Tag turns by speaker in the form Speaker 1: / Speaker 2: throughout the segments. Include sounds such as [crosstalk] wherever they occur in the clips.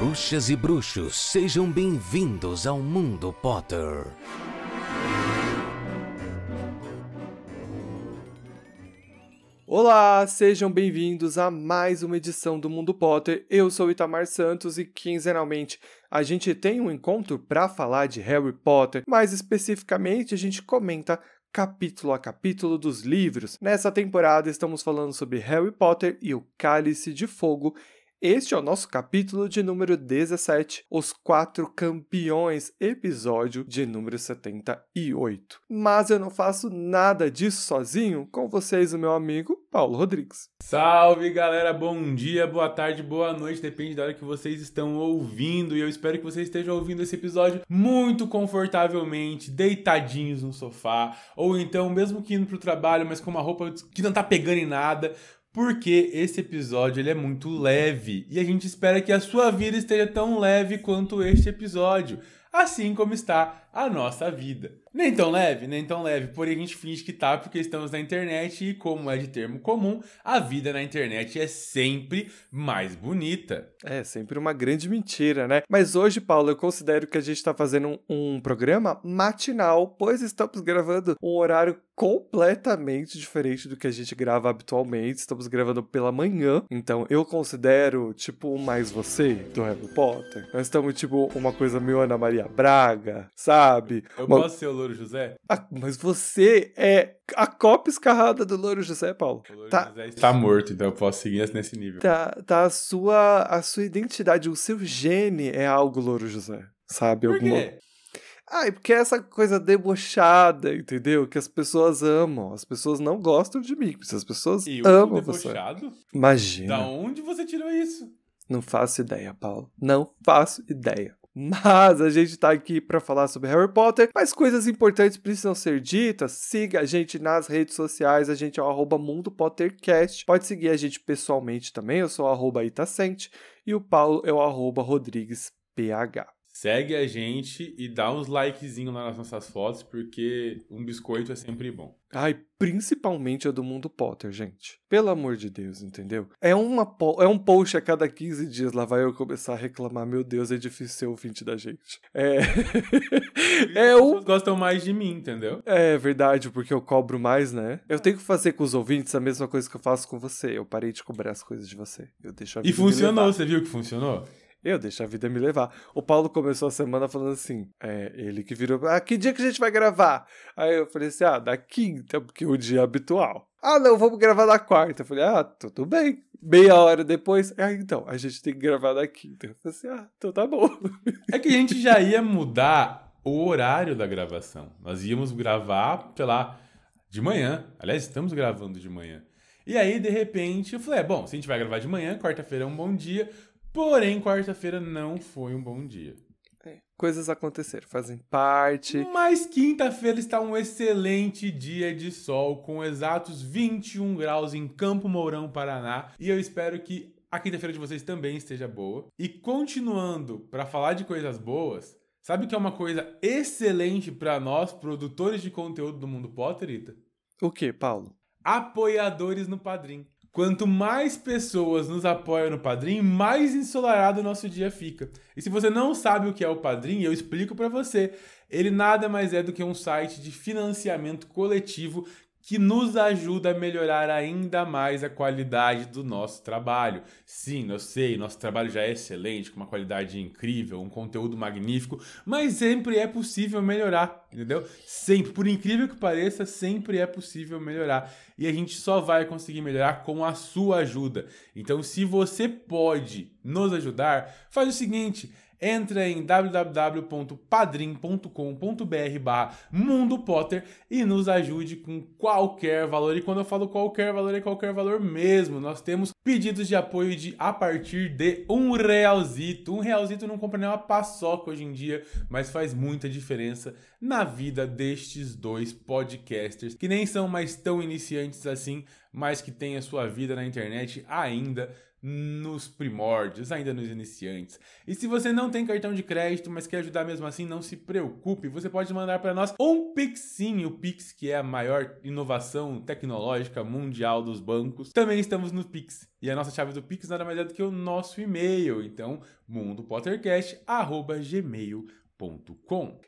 Speaker 1: Bruxas e bruxos, sejam bem-vindos ao Mundo Potter.
Speaker 2: Olá, sejam bem-vindos a mais uma edição do Mundo Potter. Eu sou Itamar Santos e quinzenalmente a gente tem um encontro para falar de Harry Potter, mais especificamente a gente comenta capítulo a capítulo dos livros. Nessa temporada estamos falando sobre Harry Potter e o Cálice de Fogo este é o nosso capítulo de número 17, Os Quatro Campeões, episódio de número 78. Mas eu não faço nada disso sozinho, com vocês, o meu amigo Paulo Rodrigues.
Speaker 3: Salve galera, bom dia, boa tarde, boa noite, depende da hora que vocês estão ouvindo. E eu espero que vocês estejam ouvindo esse episódio muito confortavelmente, deitadinhos no sofá, ou então mesmo que indo pro trabalho, mas com uma roupa que não tá pegando em nada porque esse episódio ele é muito leve. E a gente espera que a sua vida esteja tão leve quanto este episódio, assim como está a nossa vida. Nem tão leve, nem tão leve, porém a gente finge que tá porque estamos na internet e, como é de termo comum, a vida na internet é sempre mais bonita.
Speaker 2: É, sempre uma grande mentira, né? Mas hoje, Paulo, eu considero que a gente está fazendo um, um programa matinal, pois estamos gravando um horário completamente diferente do que a gente grava habitualmente. Estamos gravando pela manhã, então eu considero tipo mais você do Harry Potter. Nós estamos tipo uma coisa meio Ana Maria Braga, sabe?
Speaker 3: Eu
Speaker 2: uma...
Speaker 3: posso ser o Louro José?
Speaker 2: Ah, mas você é a cópia escarrada do Louro José, Paulo.
Speaker 3: O Louro tá... José está morto, então eu posso seguir nesse nível.
Speaker 2: Tá, tá a sua, a sua identidade, o seu gene é algo Louro José, sabe?
Speaker 3: Por Alguma... quê?
Speaker 2: Ah, porque é essa coisa debochada, entendeu? Que as pessoas amam. As pessoas não gostam de mim, as pessoas
Speaker 3: eu
Speaker 2: amam
Speaker 3: debochado?
Speaker 2: você. Imagina.
Speaker 3: Da onde você tirou isso?
Speaker 2: Não faço ideia, Paulo. Não faço ideia. Mas a gente tá aqui para falar sobre Harry Potter, mas coisas importantes precisam ser ditas. Siga a gente nas redes sociais, a gente é o arroba Mundo Pottercast. Pode seguir a gente pessoalmente também, eu sou o Itacente e o Paulo é o RodriguesPH.
Speaker 3: Segue a gente e dá uns likezinhos lá nas nossas fotos, porque um biscoito é sempre bom.
Speaker 2: Ai, principalmente a do Mundo Potter, gente. Pelo amor de Deus, entendeu? É, uma, é um post a cada 15 dias, lá vai eu começar a reclamar. Meu Deus, é difícil ser ouvinte da gente. É. [laughs]
Speaker 3: é pessoas gostam mais de mim, entendeu?
Speaker 2: É verdade, porque eu cobro mais, né? Eu tenho que fazer com os ouvintes a mesma coisa que eu faço com você. Eu parei de cobrar as coisas de você. Eu deixo a
Speaker 3: E funcionou, você viu que funcionou?
Speaker 2: Eu deixo a vida me levar. O Paulo começou a semana falando assim: é, ele que virou, ah, que dia que a gente vai gravar? Aí eu falei assim: ah, da quinta, porque o dia é habitual. Ah, não, vamos gravar na quarta. Eu falei, ah, tudo bem. Meia hora depois, ah, então, a gente tem que gravar na quinta. Eu falei assim, ah, então tá bom.
Speaker 3: É que a gente já ia mudar o horário da gravação. Nós íamos gravar, sei lá, de manhã. Aliás, estamos gravando de manhã. E aí, de repente, eu falei, é, bom, se a gente vai gravar de manhã, quarta-feira é um bom dia, Porém, quarta-feira não foi um bom dia.
Speaker 2: É, coisas aconteceram, fazem parte.
Speaker 3: Mas quinta-feira está um excelente dia de sol, com exatos 21 graus em Campo Mourão, Paraná. E eu espero que a quinta-feira de vocês também esteja boa. E continuando para falar de coisas boas, sabe que é uma coisa excelente para nós, produtores de conteúdo do mundo Potterita?
Speaker 2: O que, Paulo?
Speaker 3: Apoiadores no Padrim. Quanto mais pessoas nos apoiam no Padrim, mais ensolarado o nosso dia fica. E se você não sabe o que é o Padrim, eu explico para você. Ele nada mais é do que um site de financiamento coletivo que nos ajuda a melhorar ainda mais a qualidade do nosso trabalho. Sim, eu sei, nosso trabalho já é excelente, com uma qualidade incrível, um conteúdo magnífico, mas sempre é possível melhorar, entendeu? Sempre, por incrível que pareça, sempre é possível melhorar. E a gente só vai conseguir melhorar com a sua ajuda. Então, se você pode nos ajudar, faz o seguinte, entra em www.padrim.com.br barra Mundo Potter e nos ajude com qualquer valor. E quando eu falo qualquer valor, é qualquer valor mesmo. Nós temos pedidos de apoio de a partir de um realzito. Um realzito não compra nem uma paçoca hoje em dia, mas faz muita diferença na vida destes dois podcasters, que nem são mais tão iniciantes assim, mas que tem a sua vida na internet ainda nos primórdios, ainda nos iniciantes. E se você não tem cartão de crédito, mas quer ajudar mesmo assim, não se preocupe, você pode mandar para nós um Pixinho, o Pix que é a maior inovação tecnológica mundial dos bancos. Também estamos no Pix. E a nossa chave do Pix nada mais é do que o nosso e-mail. Então, mundopottercast@gmail.com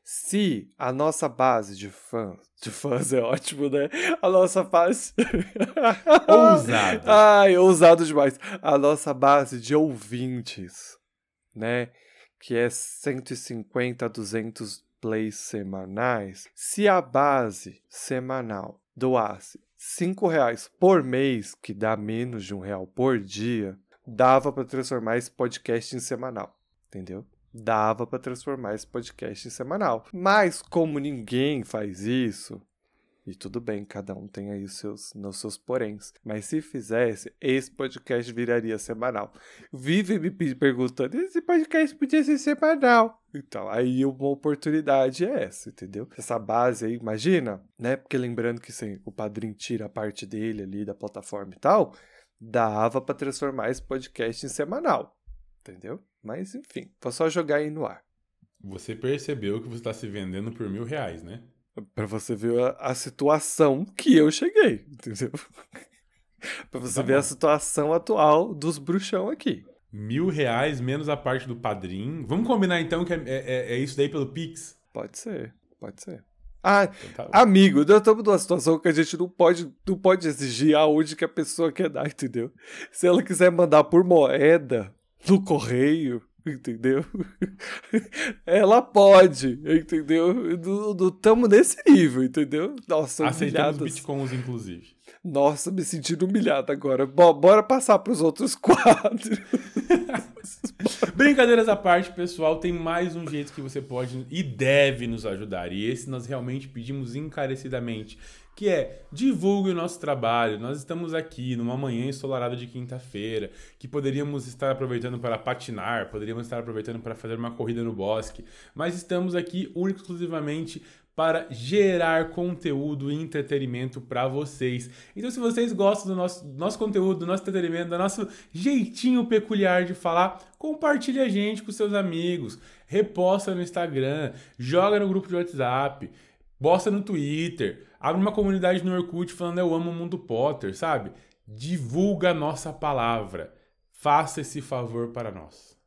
Speaker 2: se a nossa base de fãs, de fãs é ótimo, né? A nossa base. [laughs]
Speaker 3: Ousado.
Speaker 2: Ai, ousado demais. A nossa base de ouvintes, né? Que é 150 a 200 plays semanais. Se a base semanal doasse 5 reais por mês, que dá menos de um real por dia, dava para transformar esse podcast em semanal. Entendeu? Dava para transformar esse podcast em semanal. Mas como ninguém faz isso, e tudo bem, cada um tem aí os seus, nos seus poréns. Mas se fizesse, esse podcast viraria semanal. Vive me perguntando: esse podcast podia ser semanal. Então, aí uma oportunidade é essa, entendeu? Essa base aí, imagina, né? Porque lembrando que sim, o padrinho tira a parte dele ali da plataforma e tal, dava para transformar esse podcast em semanal, entendeu? Mas enfim, vou só jogar aí no ar.
Speaker 3: Você percebeu que você está se vendendo por mil reais, né?
Speaker 2: Pra você ver a, a situação que eu cheguei, entendeu? [laughs] pra você tá ver bom. a situação atual dos bruxão aqui.
Speaker 3: Mil reais menos a parte do padrinho. Vamos combinar então que é, é, é isso daí pelo Pix?
Speaker 2: Pode ser, pode ser. Ah, então tá amigo, nós estamos numa situação que a gente não pode, não pode exigir aonde que a pessoa quer dar, entendeu? Se ela quiser mandar por moeda, no correio, entendeu? [laughs] Ela pode, entendeu? Estamos nesse nível, entendeu?
Speaker 3: Nossa, Aceitamos bitcoins, inclusive.
Speaker 2: Nossa, me sentindo humilhado agora. Bora passar para os outros [laughs] quadros.
Speaker 3: Brincadeiras à parte, pessoal, tem mais um jeito que você pode e deve nos ajudar. E esse nós realmente pedimos encarecidamente que é divulgue o nosso trabalho. Nós estamos aqui numa manhã ensolarada de quinta-feira, que poderíamos estar aproveitando para patinar, poderíamos estar aproveitando para fazer uma corrida no bosque, mas estamos aqui exclusivamente para gerar conteúdo e entretenimento para vocês. Então, se vocês gostam do nosso, nosso conteúdo, do nosso entretenimento, do nosso jeitinho peculiar de falar, compartilhe a gente com seus amigos, reposta no Instagram, joga no grupo de WhatsApp, posta no Twitter, Abre uma comunidade no Orkut falando eu amo o mundo Potter, sabe? Divulga a nossa palavra. Faça esse favor para nós.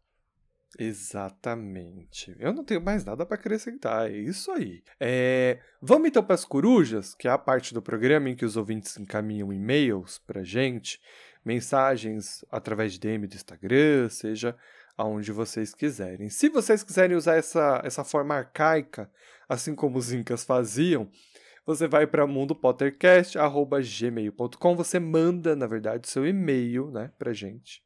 Speaker 2: Exatamente. Eu não tenho mais nada para acrescentar. É isso aí. É... Vamos então para as corujas, que é a parte do programa em que os ouvintes encaminham e-mails para gente, mensagens através de DM do Instagram, seja aonde vocês quiserem. Se vocês quiserem usar essa, essa forma arcaica, assim como os incas faziam, você vai para mundopottercast.gmail.com, você manda, na verdade, seu e-mail, né, pra gente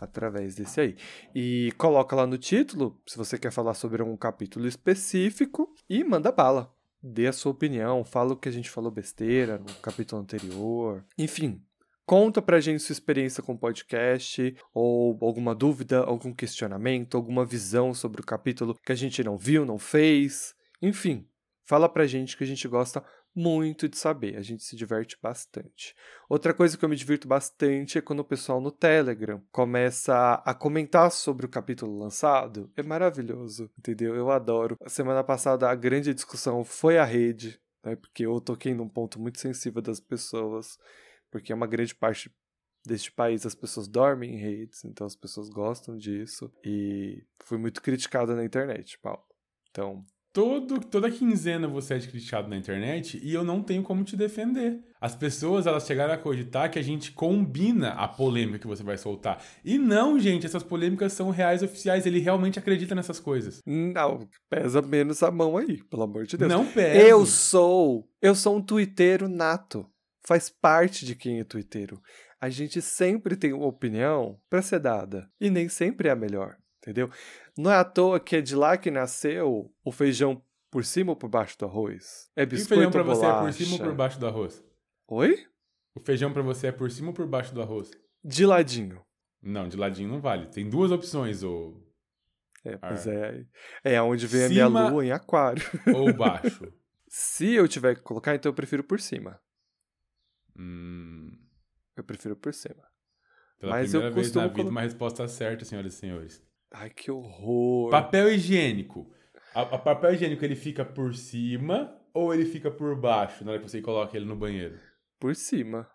Speaker 2: através desse aí. E coloca lá no título, se você quer falar sobre um capítulo específico, e manda bala. Dê a sua opinião, fala o que a gente falou besteira no capítulo anterior. Enfim, conta pra gente sua experiência com o podcast, ou alguma dúvida, algum questionamento, alguma visão sobre o capítulo que a gente não viu, não fez. Enfim, Fala pra gente que a gente gosta muito de saber, a gente se diverte bastante. Outra coisa que eu me divirto bastante é quando o pessoal no Telegram começa a comentar sobre o capítulo lançado. É maravilhoso, entendeu? Eu adoro. A semana passada a grande discussão foi a rede, né? Porque eu toquei num ponto muito sensível das pessoas, porque é uma grande parte deste país as pessoas dormem em redes, então as pessoas gostam disso e fui muito criticado na internet, Paulo. Então,
Speaker 3: Todo, toda quinzena você é criticado na internet e eu não tenho como te defender. As pessoas elas chegaram a cogitar que a gente combina a polêmica que você vai soltar. E não, gente, essas polêmicas são reais oficiais. Ele realmente acredita nessas coisas.
Speaker 2: Não, pesa menos a mão aí, pelo amor de Deus.
Speaker 3: Não pesa.
Speaker 2: Eu sou, eu sou um twitteiro nato. Faz parte de quem é twitteiro. A gente sempre tem uma opinião para ser dada e nem sempre é a melhor entendeu? Não é à toa que é de lá que nasceu o feijão por cima ou por baixo do arroz. É biscoito o feijão
Speaker 3: pra
Speaker 2: você
Speaker 3: é por cima ou por baixo do arroz?
Speaker 2: Oi?
Speaker 3: O feijão para você é por cima ou por baixo do arroz?
Speaker 2: De ladinho.
Speaker 3: Não, de ladinho não vale. Tem duas opções, ou...
Speaker 2: É, pois é. É onde vem cima a minha lua em aquário. [laughs]
Speaker 3: Ou baixo?
Speaker 2: Se eu tiver que colocar, então eu prefiro por cima.
Speaker 3: Hum...
Speaker 2: Eu prefiro por cima.
Speaker 3: Pela
Speaker 2: Mas eu
Speaker 3: primeira vez na vida,
Speaker 2: colo-
Speaker 3: uma resposta certa, senhoras e senhores.
Speaker 2: Ai, que horror.
Speaker 3: Papel higiênico. A, a papel higiênico, ele fica por cima ou ele fica por baixo na hora que você coloca ele no banheiro?
Speaker 2: Por cima.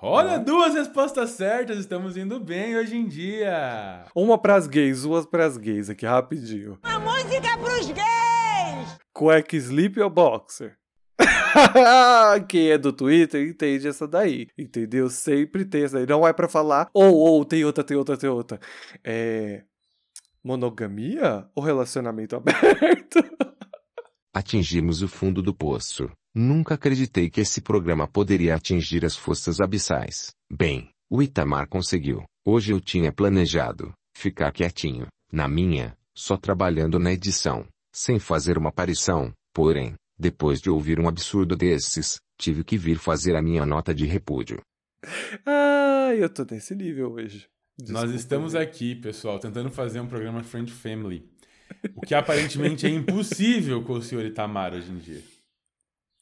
Speaker 3: Olha, duas respostas certas, estamos indo bem hoje em dia.
Speaker 2: Uma pras gays, duas pras gays aqui, rapidinho.
Speaker 4: A música pros gays!
Speaker 2: Cueca slip ou boxer? [laughs] Quem é do Twitter entende essa daí, entendeu? Sempre tem essa daí. Não é pra falar, ou, ou, tem outra, tem outra, tem outra. É. Monogamia ou relacionamento [laughs] aberto?
Speaker 5: Atingimos o fundo do poço. Nunca acreditei que esse programa poderia atingir as forças abissais. Bem, o Itamar conseguiu. Hoje eu tinha planejado ficar quietinho, na minha, só trabalhando na edição, sem fazer uma aparição. Porém, depois de ouvir um absurdo desses, tive que vir fazer a minha nota de repúdio.
Speaker 2: Ah, eu tô nesse nível hoje.
Speaker 3: Nós
Speaker 2: Desculpa,
Speaker 3: estamos
Speaker 2: viu?
Speaker 3: aqui, pessoal, tentando fazer um programa Friend Family. O que aparentemente é impossível com o senhor Itamar hoje em dia.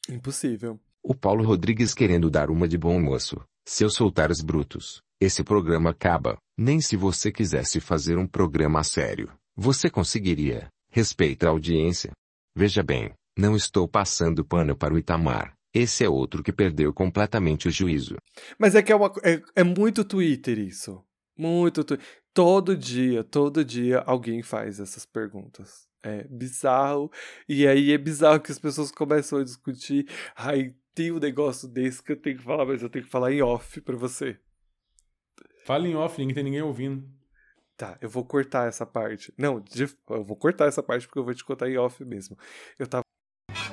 Speaker 2: Impossível.
Speaker 5: O Paulo Rodrigues querendo dar uma de bom moço. Se eu soltar os brutos, esse programa acaba. Nem se você quisesse fazer um programa a sério, você conseguiria. Respeita a audiência. Veja bem, não estou passando pano para o Itamar. Esse é outro que perdeu completamente o juízo.
Speaker 2: Mas é que é, uma, é, é muito Twitter isso. Muito Twitter. Todo dia, todo dia alguém faz essas perguntas. É bizarro. E aí é bizarro que as pessoas começam a discutir. Ai, tem um negócio desse que eu tenho que falar, mas eu tenho que falar em off pra você.
Speaker 3: Fala em off, ninguém tem ninguém ouvindo.
Speaker 2: Tá, eu vou cortar essa parte. Não, eu vou cortar essa parte porque eu vou te contar em off mesmo. Eu tava.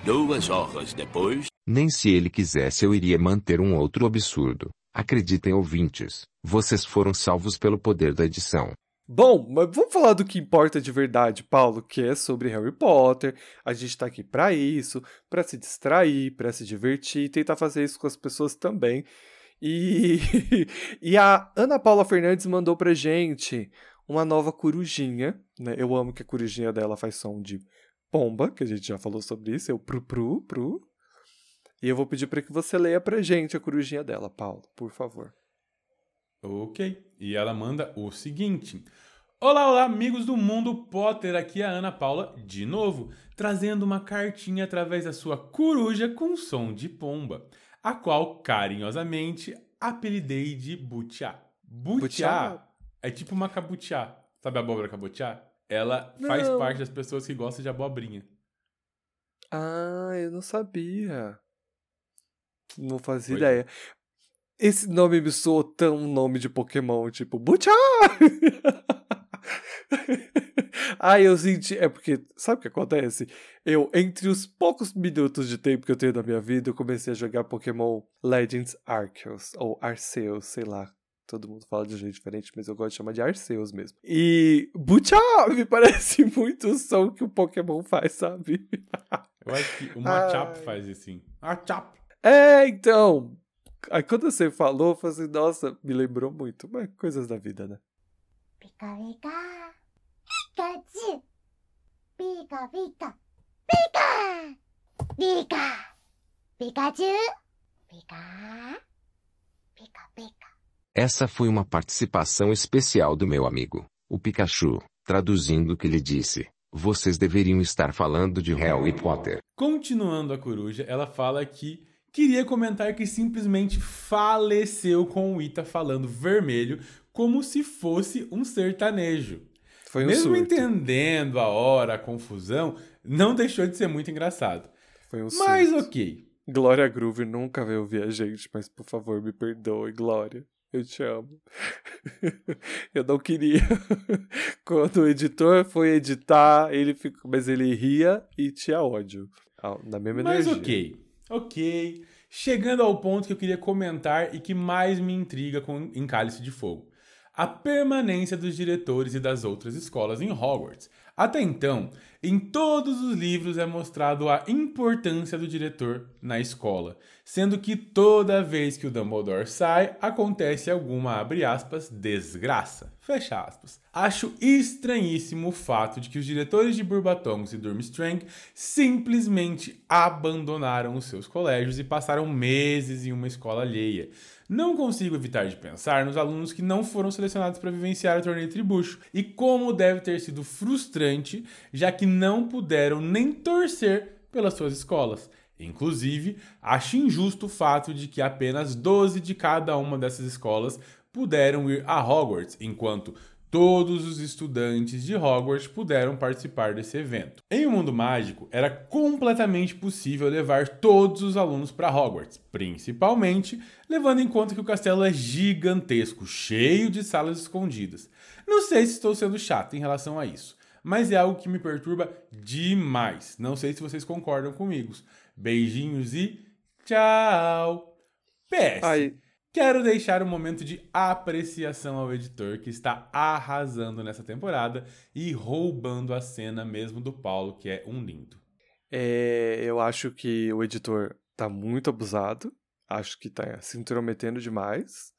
Speaker 1: Duas horas depois.
Speaker 5: Nem se ele quisesse eu iria manter um outro absurdo. Acreditem ouvintes, vocês foram salvos pelo poder da edição.
Speaker 2: Bom, mas vamos falar do que importa de verdade, Paulo, que é sobre Harry Potter. A gente tá aqui pra isso, pra se distrair, pra se divertir, tentar fazer isso com as pessoas também. E, [laughs] e a Ana Paula Fernandes mandou pra gente uma nova corujinha, né? Eu amo que a corujinha dela faz som de pomba, que a gente já falou sobre isso, é o pru pru pru. E eu vou pedir pra que você leia pra gente a corujinha dela, Paulo, por favor.
Speaker 3: Ok. E ela manda o seguinte. Olá, olá, amigos do Mundo Potter. Aqui é a Ana Paula, de novo, trazendo uma cartinha através da sua coruja com som de pomba, a qual carinhosamente apelidei de Butiá. Butiá é tipo uma cabutiá. Sabe a abóbora cabutiá? Ela faz
Speaker 2: Não.
Speaker 3: parte das pessoas que gostam de abobrinha.
Speaker 2: Ah, eu não sabia. Não fazia
Speaker 3: Pois é.
Speaker 2: ideia. Esse nome me soou tão nome de Pokémon, tipo, Butchá! [laughs] ah, eu senti. É porque, sabe o que acontece? Eu, entre os poucos minutos de tempo que eu tenho na minha vida, eu comecei a jogar Pokémon Legends Arceus, ou Arceus, sei lá. Todo mundo fala de um jeito diferente, mas eu gosto de chamar de Arceus mesmo. E Butchá [laughs] me parece muito o som que o Pokémon faz, sabe?
Speaker 3: Eu acho que o [laughs] Machop faz assim. Machop.
Speaker 2: É, então. Aí quando você falou, eu falei assim, nossa, me lembrou muito. Mas coisas da vida, né?
Speaker 4: Pica, pica. Pikachu. Pica, pica. Pica! Pica! Pikachu! Pica! Pica, pica.
Speaker 5: Essa foi uma participação especial do meu amigo, o Pikachu, traduzindo o que ele disse. Vocês deveriam estar falando de Harry Potter.
Speaker 3: Continuando a coruja, ela fala que queria comentar que simplesmente faleceu com o Ita falando vermelho como se fosse um sertanejo.
Speaker 2: Foi um
Speaker 3: Mesmo
Speaker 2: surto.
Speaker 3: entendendo a hora, a confusão, não deixou de ser muito engraçado.
Speaker 2: Foi um
Speaker 3: Mas
Speaker 2: surto.
Speaker 3: ok.
Speaker 2: Glória Groove nunca veio ouvir a gente, mas por favor, me perdoe, Glória. Eu te amo. [laughs] eu não queria. [laughs] Quando o editor foi editar, ele ficou. Mas ele ria e tinha ódio. Na mesma
Speaker 3: Mas
Speaker 2: energia.
Speaker 3: ok, ok. Chegando ao ponto que eu queria comentar e que mais me intriga com, em Cálice de Fogo. A permanência dos diretores e das outras escolas em Hogwarts. Até então, em todos os livros é mostrado a importância do diretor na escola, sendo que toda vez que o Dumbledore sai, acontece alguma, abre aspas, desgraça, fecha aspas. Acho estranhíssimo o fato de que os diretores de Burbatongos e Durmstrang simplesmente abandonaram os seus colégios e passaram meses em uma escola alheia. Não consigo evitar de pensar nos alunos que não foram selecionados para vivenciar o torneio Tribucho e como deve ter sido frustrante, já que não puderam nem torcer pelas suas escolas. Inclusive, acho injusto o fato de que apenas 12 de cada uma dessas escolas puderam ir a Hogwarts, enquanto todos os estudantes de Hogwarts puderam participar desse evento. Em um mundo mágico, era completamente possível levar todos os alunos para Hogwarts, principalmente levando em conta que o castelo é gigantesco, cheio de salas escondidas. Não sei se estou sendo chato em relação a isso, mas é algo que me perturba demais. Não sei se vocês concordam comigo. Beijinhos e tchau! PS. Quero deixar um momento de apreciação ao editor que está arrasando nessa temporada e roubando a cena mesmo do Paulo, que é um lindo.
Speaker 2: É, eu acho que o editor tá muito abusado. Acho que tá se intrometendo demais.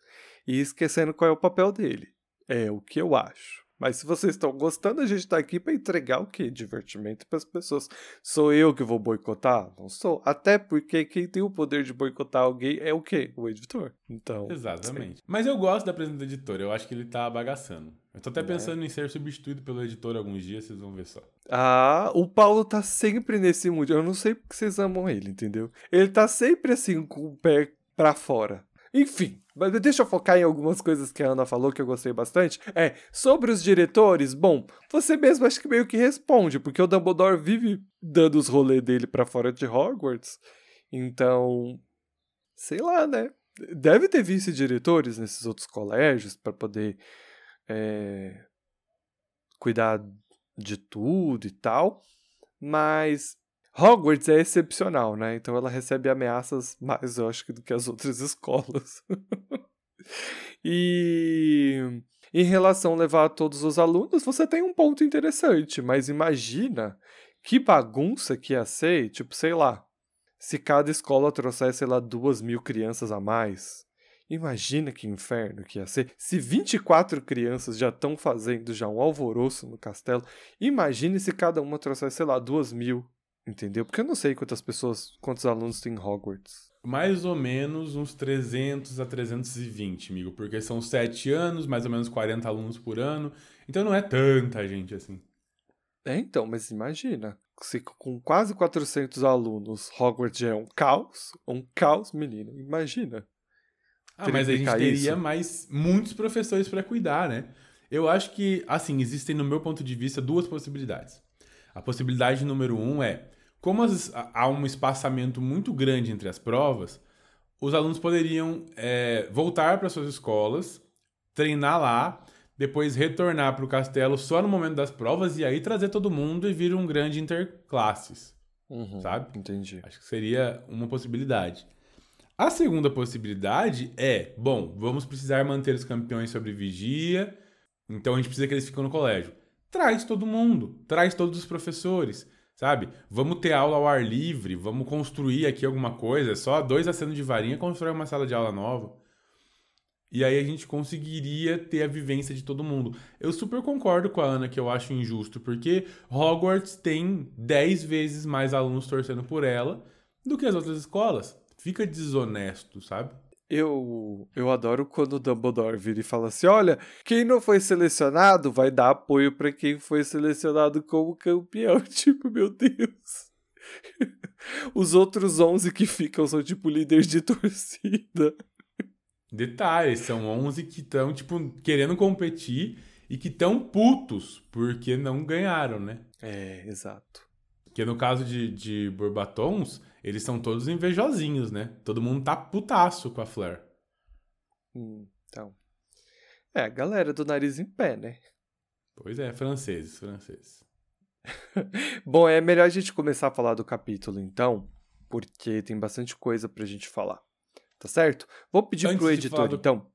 Speaker 2: E esquecendo qual é o papel dele. É o que eu acho. Mas se vocês estão gostando, a gente tá aqui para entregar o quê? Divertimento para as pessoas. Sou eu que vou boicotar? Não sou. Até porque quem tem o poder de boicotar alguém é o quê? O editor. Então.
Speaker 3: Exatamente. Sim. Mas eu gosto da presença do editor. Eu acho que ele tá bagaçando. Eu tô até pensando é. em ser substituído pelo editor alguns dias, vocês vão ver só.
Speaker 2: Ah, o Paulo tá sempre nesse mood. Eu não sei porque vocês amam ele, entendeu? Ele tá sempre assim, com o pé pra fora. Enfim, mas deixa eu focar em algumas coisas que a Ana falou que eu gostei bastante. É, sobre os diretores, bom, você mesmo acho que meio que responde, porque o Dumbledore vive dando os rolês dele para fora de Hogwarts. Então, sei lá, né? Deve ter vice-diretores nesses outros colégios para poder é, cuidar de tudo e tal. Mas Hogwarts é excepcional, né? Então ela recebe ameaças mais, eu acho, do que as outras [laughs] escolas. e em relação a levar todos os alunos, você tem um ponto interessante, mas imagina que bagunça que ia ser, tipo, sei lá, se cada escola trouxesse, sei lá, duas mil crianças a mais. Imagina que inferno que ia ser. Se 24 crianças já estão fazendo já um alvoroço no castelo, imagine se cada uma trouxesse, sei lá, duas mil Entendeu? Porque eu não sei quantas pessoas, quantos alunos tem em Hogwarts.
Speaker 3: Mais ou menos uns 300 a 320, amigo. Porque são 7 anos, mais ou menos 40 alunos por ano. Então não é tanta gente assim.
Speaker 2: É, então, mas imagina. Se com quase 400 alunos, Hogwarts já é um caos. Um caos, menino. Imagina.
Speaker 3: Ah, mas a gente teria isso. mais muitos professores para cuidar, né? Eu acho que, assim, existem, no meu ponto de vista, duas possibilidades. A possibilidade número um é, como as, há um espaçamento muito grande entre as provas, os alunos poderiam é, voltar para suas escolas, treinar lá, depois retornar para o castelo só no momento das provas e aí trazer todo mundo e vir um grande interclasses.
Speaker 2: Uhum,
Speaker 3: sabe?
Speaker 2: Entendi.
Speaker 3: Acho que seria uma possibilidade. A segunda possibilidade é, bom, vamos precisar manter os campeões sobre vigia, então a gente precisa que eles fiquem no colégio traz todo mundo, traz todos os professores, sabe? Vamos ter aula ao ar livre, vamos construir aqui alguma coisa, só dois acenos de varinha constrói uma sala de aula nova. E aí a gente conseguiria ter a vivência de todo mundo. Eu super concordo com a Ana que eu acho injusto, porque Hogwarts tem 10 vezes mais alunos torcendo por ela do que as outras escolas. Fica desonesto, sabe?
Speaker 2: Eu, eu adoro quando o Dumbledore vira e fala assim: olha, quem não foi selecionado vai dar apoio para quem foi selecionado como campeão. [laughs] Tipo, meu Deus. Os outros 11 que ficam são tipo líderes de [laughs] torcida.
Speaker 3: Detalhes, são 11 que estão, tipo, querendo competir e que estão putos porque não ganharam, né?
Speaker 2: É, exato.
Speaker 3: Que no caso de, de Borbatons, eles são todos invejosinhos, né? Todo mundo tá putaço com a Fleur.
Speaker 2: Hum, então. É, a galera do nariz em pé, né?
Speaker 3: Pois é, franceses, franceses. [laughs]
Speaker 2: Bom, é melhor a gente começar a falar do capítulo, então, porque tem bastante coisa pra gente falar. Tá certo? Vou pedir Antes pro editor, do... então.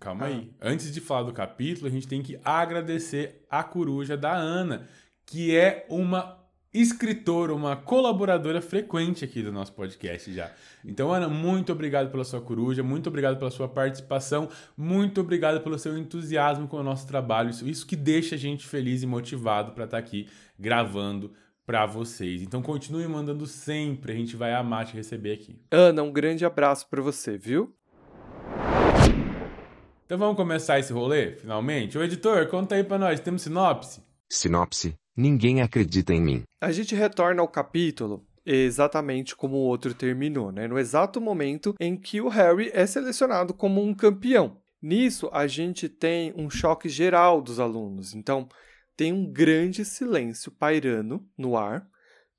Speaker 3: Calma ah. aí. Antes de falar do capítulo, a gente tem que agradecer a coruja da Ana, que é uma escritora, uma colaboradora frequente aqui do nosso podcast já. Então, Ana, muito obrigado pela sua coruja, muito obrigado pela sua participação, muito obrigado pelo seu entusiasmo com o nosso trabalho. Isso, isso que deixa a gente feliz e motivado para estar tá aqui gravando para vocês. Então continue mandando sempre, a gente vai amar te receber aqui.
Speaker 2: Ana, um grande abraço para você, viu?
Speaker 3: Então vamos começar esse rolê, finalmente? O editor, conta aí pra nós, temos sinopse?
Speaker 5: Sinopse: Ninguém acredita em mim.
Speaker 2: A gente retorna ao capítulo exatamente como o outro terminou, né? No exato momento em que o Harry é selecionado como um campeão. Nisso, a gente tem um choque geral dos alunos. Então, tem um grande silêncio pairando no ar,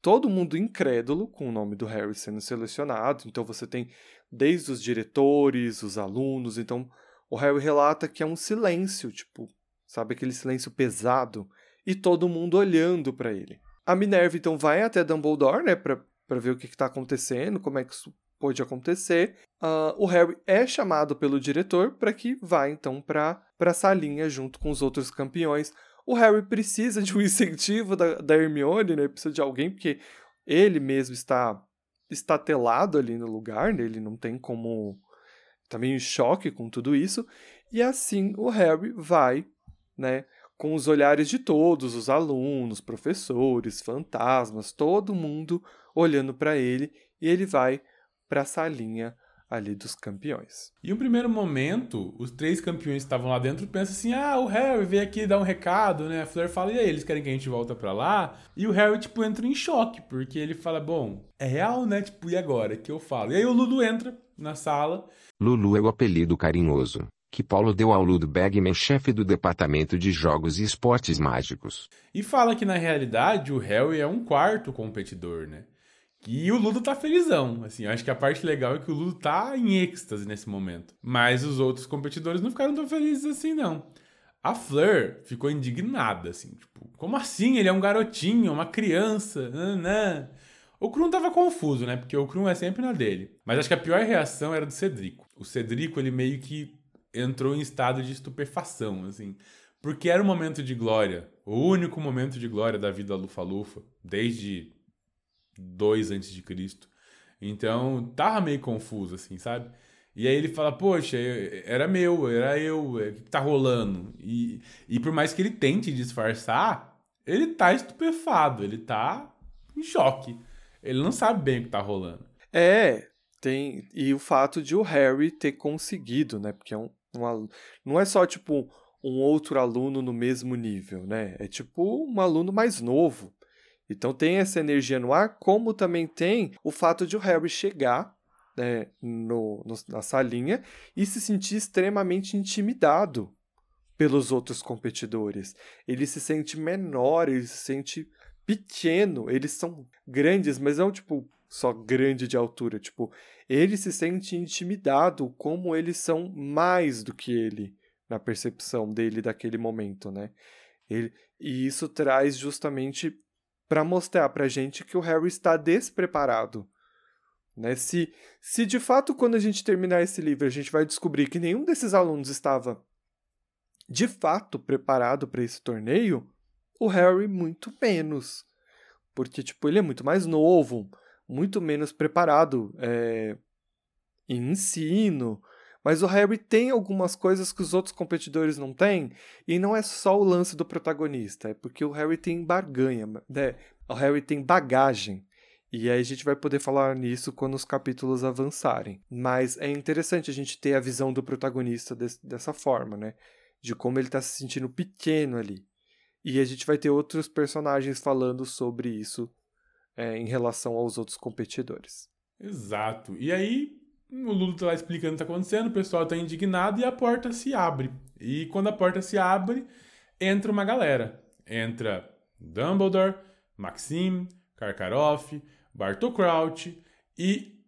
Speaker 2: todo mundo incrédulo com o nome do Harry sendo selecionado. Então, você tem desde os diretores, os alunos. Então, o Harry relata que é um silêncio, tipo, sabe aquele silêncio pesado e todo mundo olhando para ele. A Minerva então vai até Dumbledore, né, para ver o que está acontecendo, como é que isso pode acontecer. Uh, o Harry é chamado pelo diretor para que vá então para a salinha junto com os outros campeões. O Harry precisa de um [laughs] incentivo da, da Hermione, né? Precisa de alguém, porque ele mesmo está estatelado ali no lugar, né? ele não tem como. tá em choque com tudo isso. E assim o Harry vai, né? Com os olhares de todos, os alunos, professores, fantasmas, todo mundo olhando para ele e ele vai para a salinha ali dos campeões.
Speaker 3: E um primeiro momento, os três campeões que estavam lá dentro pensam assim: "Ah, o Harry veio aqui dar um recado, né?" A Fleur fala: "E aí, eles querem que a gente volta para lá?" E o Harry tipo entra em choque, porque ele fala: "Bom, é real, né? Tipo, e agora? que eu falo?" E aí o Lulu entra na sala.
Speaker 5: Lulu é o apelido carinhoso que Paulo deu ao Ludo Bagman, chefe do Departamento de Jogos e Esportes Mágicos.
Speaker 3: E fala que na realidade o Harry é um quarto competidor, né? E o Ludo tá felizão, assim, eu acho que a parte legal é que o Ludo tá em êxtase nesse momento. Mas os outros competidores não ficaram tão felizes assim, não. A Fleur ficou indignada, assim, tipo, como assim? Ele é um garotinho, uma criança, nanã. O Krum tava confuso, né? Porque o Krum é sempre na dele. Mas acho que a pior reação era do Cedrico. O Cedrico, ele meio que entrou em estado de estupefação, assim. Porque era um momento de glória, o único momento de glória da vida Lufa-Lufa, desde 2 antes de Cristo. Então, tava meio confuso, assim, sabe? E aí ele fala, poxa, era meu, era eu, o que tá rolando? E, e por mais que ele tente disfarçar, ele tá estupefado, ele tá em choque. Ele não sabe bem o que tá rolando.
Speaker 2: É, tem. E o fato de o Harry ter conseguido, né? Porque é um, um, não é só tipo um outro aluno no mesmo nível, né? É tipo um aluno mais novo. Então tem essa energia no ar, como também tem o fato de o Harry chegar né, no, no, na salinha e se sentir extremamente intimidado pelos outros competidores. Ele se sente menor, ele se sente pequeno. Eles são grandes, mas não tipo só grande de altura. Tipo, ele se sente intimidado como eles são mais do que ele na percepção dele daquele momento, né? Ele, e isso traz justamente para mostrar pra gente que o Harry está despreparado. Né? Se, se de fato, quando a gente terminar esse livro, a gente vai descobrir que nenhum desses alunos estava de fato preparado para esse torneio, o Harry muito menos. Porque, tipo, ele é muito mais novo, muito menos preparado é, em ensino. Mas o Harry tem algumas coisas que os outros competidores não têm, e não é só o lance do protagonista, é porque o Harry tem barganha, né? O Harry tem bagagem. E aí a gente vai poder falar nisso quando os capítulos avançarem. Mas é interessante a gente ter a visão do protagonista dessa forma, né? De como ele está se sentindo pequeno ali. E a gente vai ter outros personagens falando sobre isso é, em relação aos outros competidores.
Speaker 3: Exato. E aí, o Lulu tá lá explicando o que tá acontecendo, o pessoal tá indignado e a porta se abre. E quando a porta se abre, entra uma galera. Entra Dumbledore, Maxime, Karkaroff, Bartol Crouch e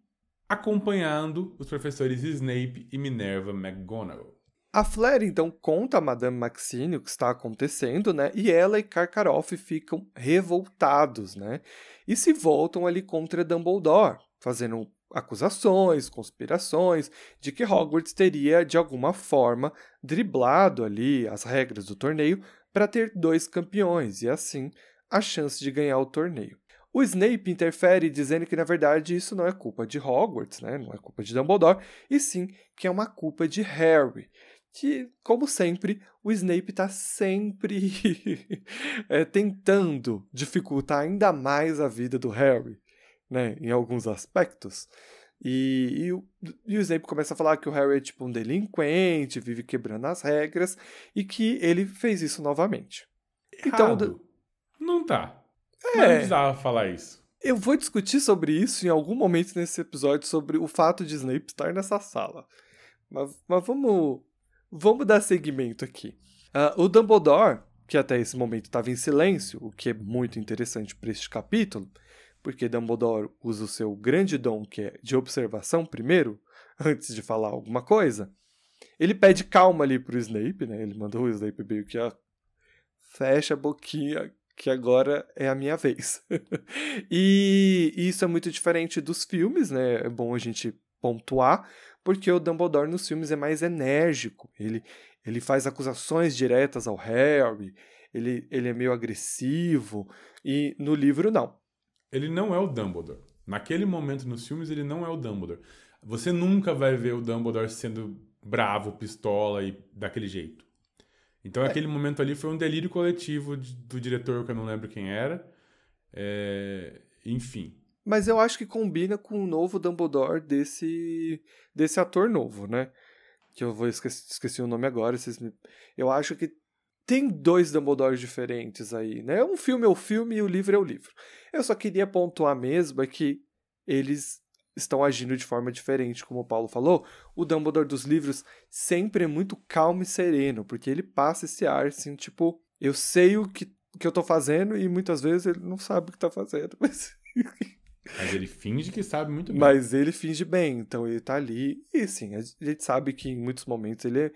Speaker 3: acompanhando os professores Snape e Minerva McGonagall.
Speaker 2: A Flair então conta a Madame Maxine o que está acontecendo, né? E ela e Karkaroff ficam revoltados, né? E se voltam ali contra Dumbledore, fazendo acusações, conspirações de que Hogwarts teria de alguma forma driblado ali as regras do torneio para ter dois campeões e assim a chance de ganhar o torneio. O Snape interfere dizendo que na verdade isso não é culpa de Hogwarts, né? não é culpa de Dumbledore, e sim que é uma culpa de Harry, que, como sempre, o Snape está sempre [laughs] é, tentando dificultar ainda mais a vida do Harry, né, em alguns aspectos. E, e, o, e o Snape começa a falar que o Harry é tipo um delinquente, vive quebrando as regras e que ele fez isso novamente.
Speaker 3: Então, Errado. Não tá. É. Não precisava falar isso.
Speaker 2: Eu vou discutir sobre isso em algum momento nesse episódio, sobre o fato de Snape estar nessa sala. Mas, mas vamos, vamos dar seguimento aqui. Uh, o Dumbledore, que até esse momento estava em silêncio, o que é muito interessante para este capítulo, porque Dumbledore usa o seu grande dom, que é de observação primeiro, [laughs] antes de falar alguma coisa. Ele pede calma ali pro Snape, né? Ele mandou o Snape meio que ó, fecha a boquinha, que agora é a minha vez. [laughs] e isso é muito diferente dos filmes, né? É bom a gente pontuar, porque o Dumbledore nos filmes é mais enérgico. Ele, ele faz acusações diretas ao Harry, ele, ele é meio agressivo, e no livro não.
Speaker 3: Ele não é o Dumbledore. Naquele momento nos filmes, ele não é o Dumbledore. Você nunca vai ver o Dumbledore sendo bravo, pistola e daquele jeito. Então, é. aquele momento ali foi um delírio coletivo do diretor, que eu não lembro quem era. É, enfim.
Speaker 2: Mas eu acho que combina com o novo Dumbledore desse, desse ator novo, né? Que eu vou esqueci, esqueci o nome agora. Me... Eu acho que tem dois Dumbledores diferentes aí, né? Um filme é o filme e o livro é o livro. Eu só queria pontuar mesmo é que eles estão agindo de forma diferente, como o Paulo falou. O Dumbledore dos livros sempre é muito calmo e sereno, porque ele passa esse ar assim, tipo, eu sei o que, que eu tô fazendo e muitas vezes ele não sabe o que tá fazendo, [laughs] mas.
Speaker 3: Mas ele finge que sabe muito bem.
Speaker 2: Mas ele finge bem, então ele tá ali. E sim, a gente sabe que em muitos momentos ele é,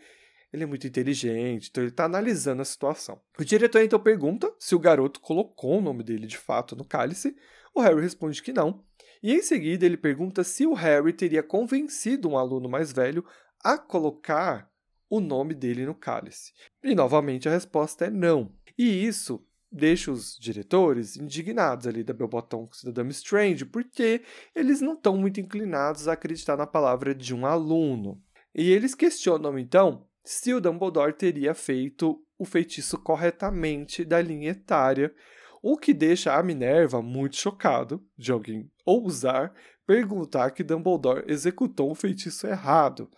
Speaker 2: ele é muito inteligente, então ele tá analisando a situação. O diretor então pergunta se o garoto colocou o nome dele de fato no cálice. O Harry responde que não, e em seguida ele pergunta se o Harry teria convencido um aluno mais velho a colocar o nome dele no cálice. E novamente a resposta é não. E isso deixa os diretores indignados ali da Belbotonks e da Dame Strange, porque eles não estão muito inclinados a acreditar na palavra de um aluno. E eles questionam então se o Dumbledore teria feito o feitiço corretamente da linha etária o que deixa a Minerva muito chocado de alguém ousar perguntar que Dumbledore executou um feitiço errado.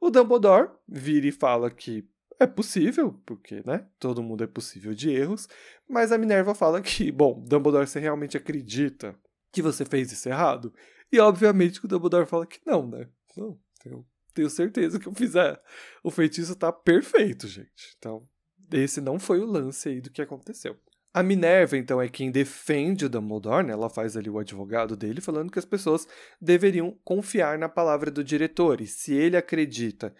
Speaker 2: O Dumbledore vira e fala que é possível, porque, né, todo mundo é possível de erros, mas a Minerva fala que, bom, Dumbledore, você realmente acredita que você fez isso errado? E obviamente que o Dumbledore fala que não, né? Não, eu tenho certeza que eu fiz a... o feitiço tá perfeito, gente. Então, esse não foi o lance aí do que aconteceu. A Minerva, então, é quem defende o Dumbledore, né? ela faz ali o advogado dele, falando que as pessoas deveriam confiar na palavra do diretor, e se ele acredita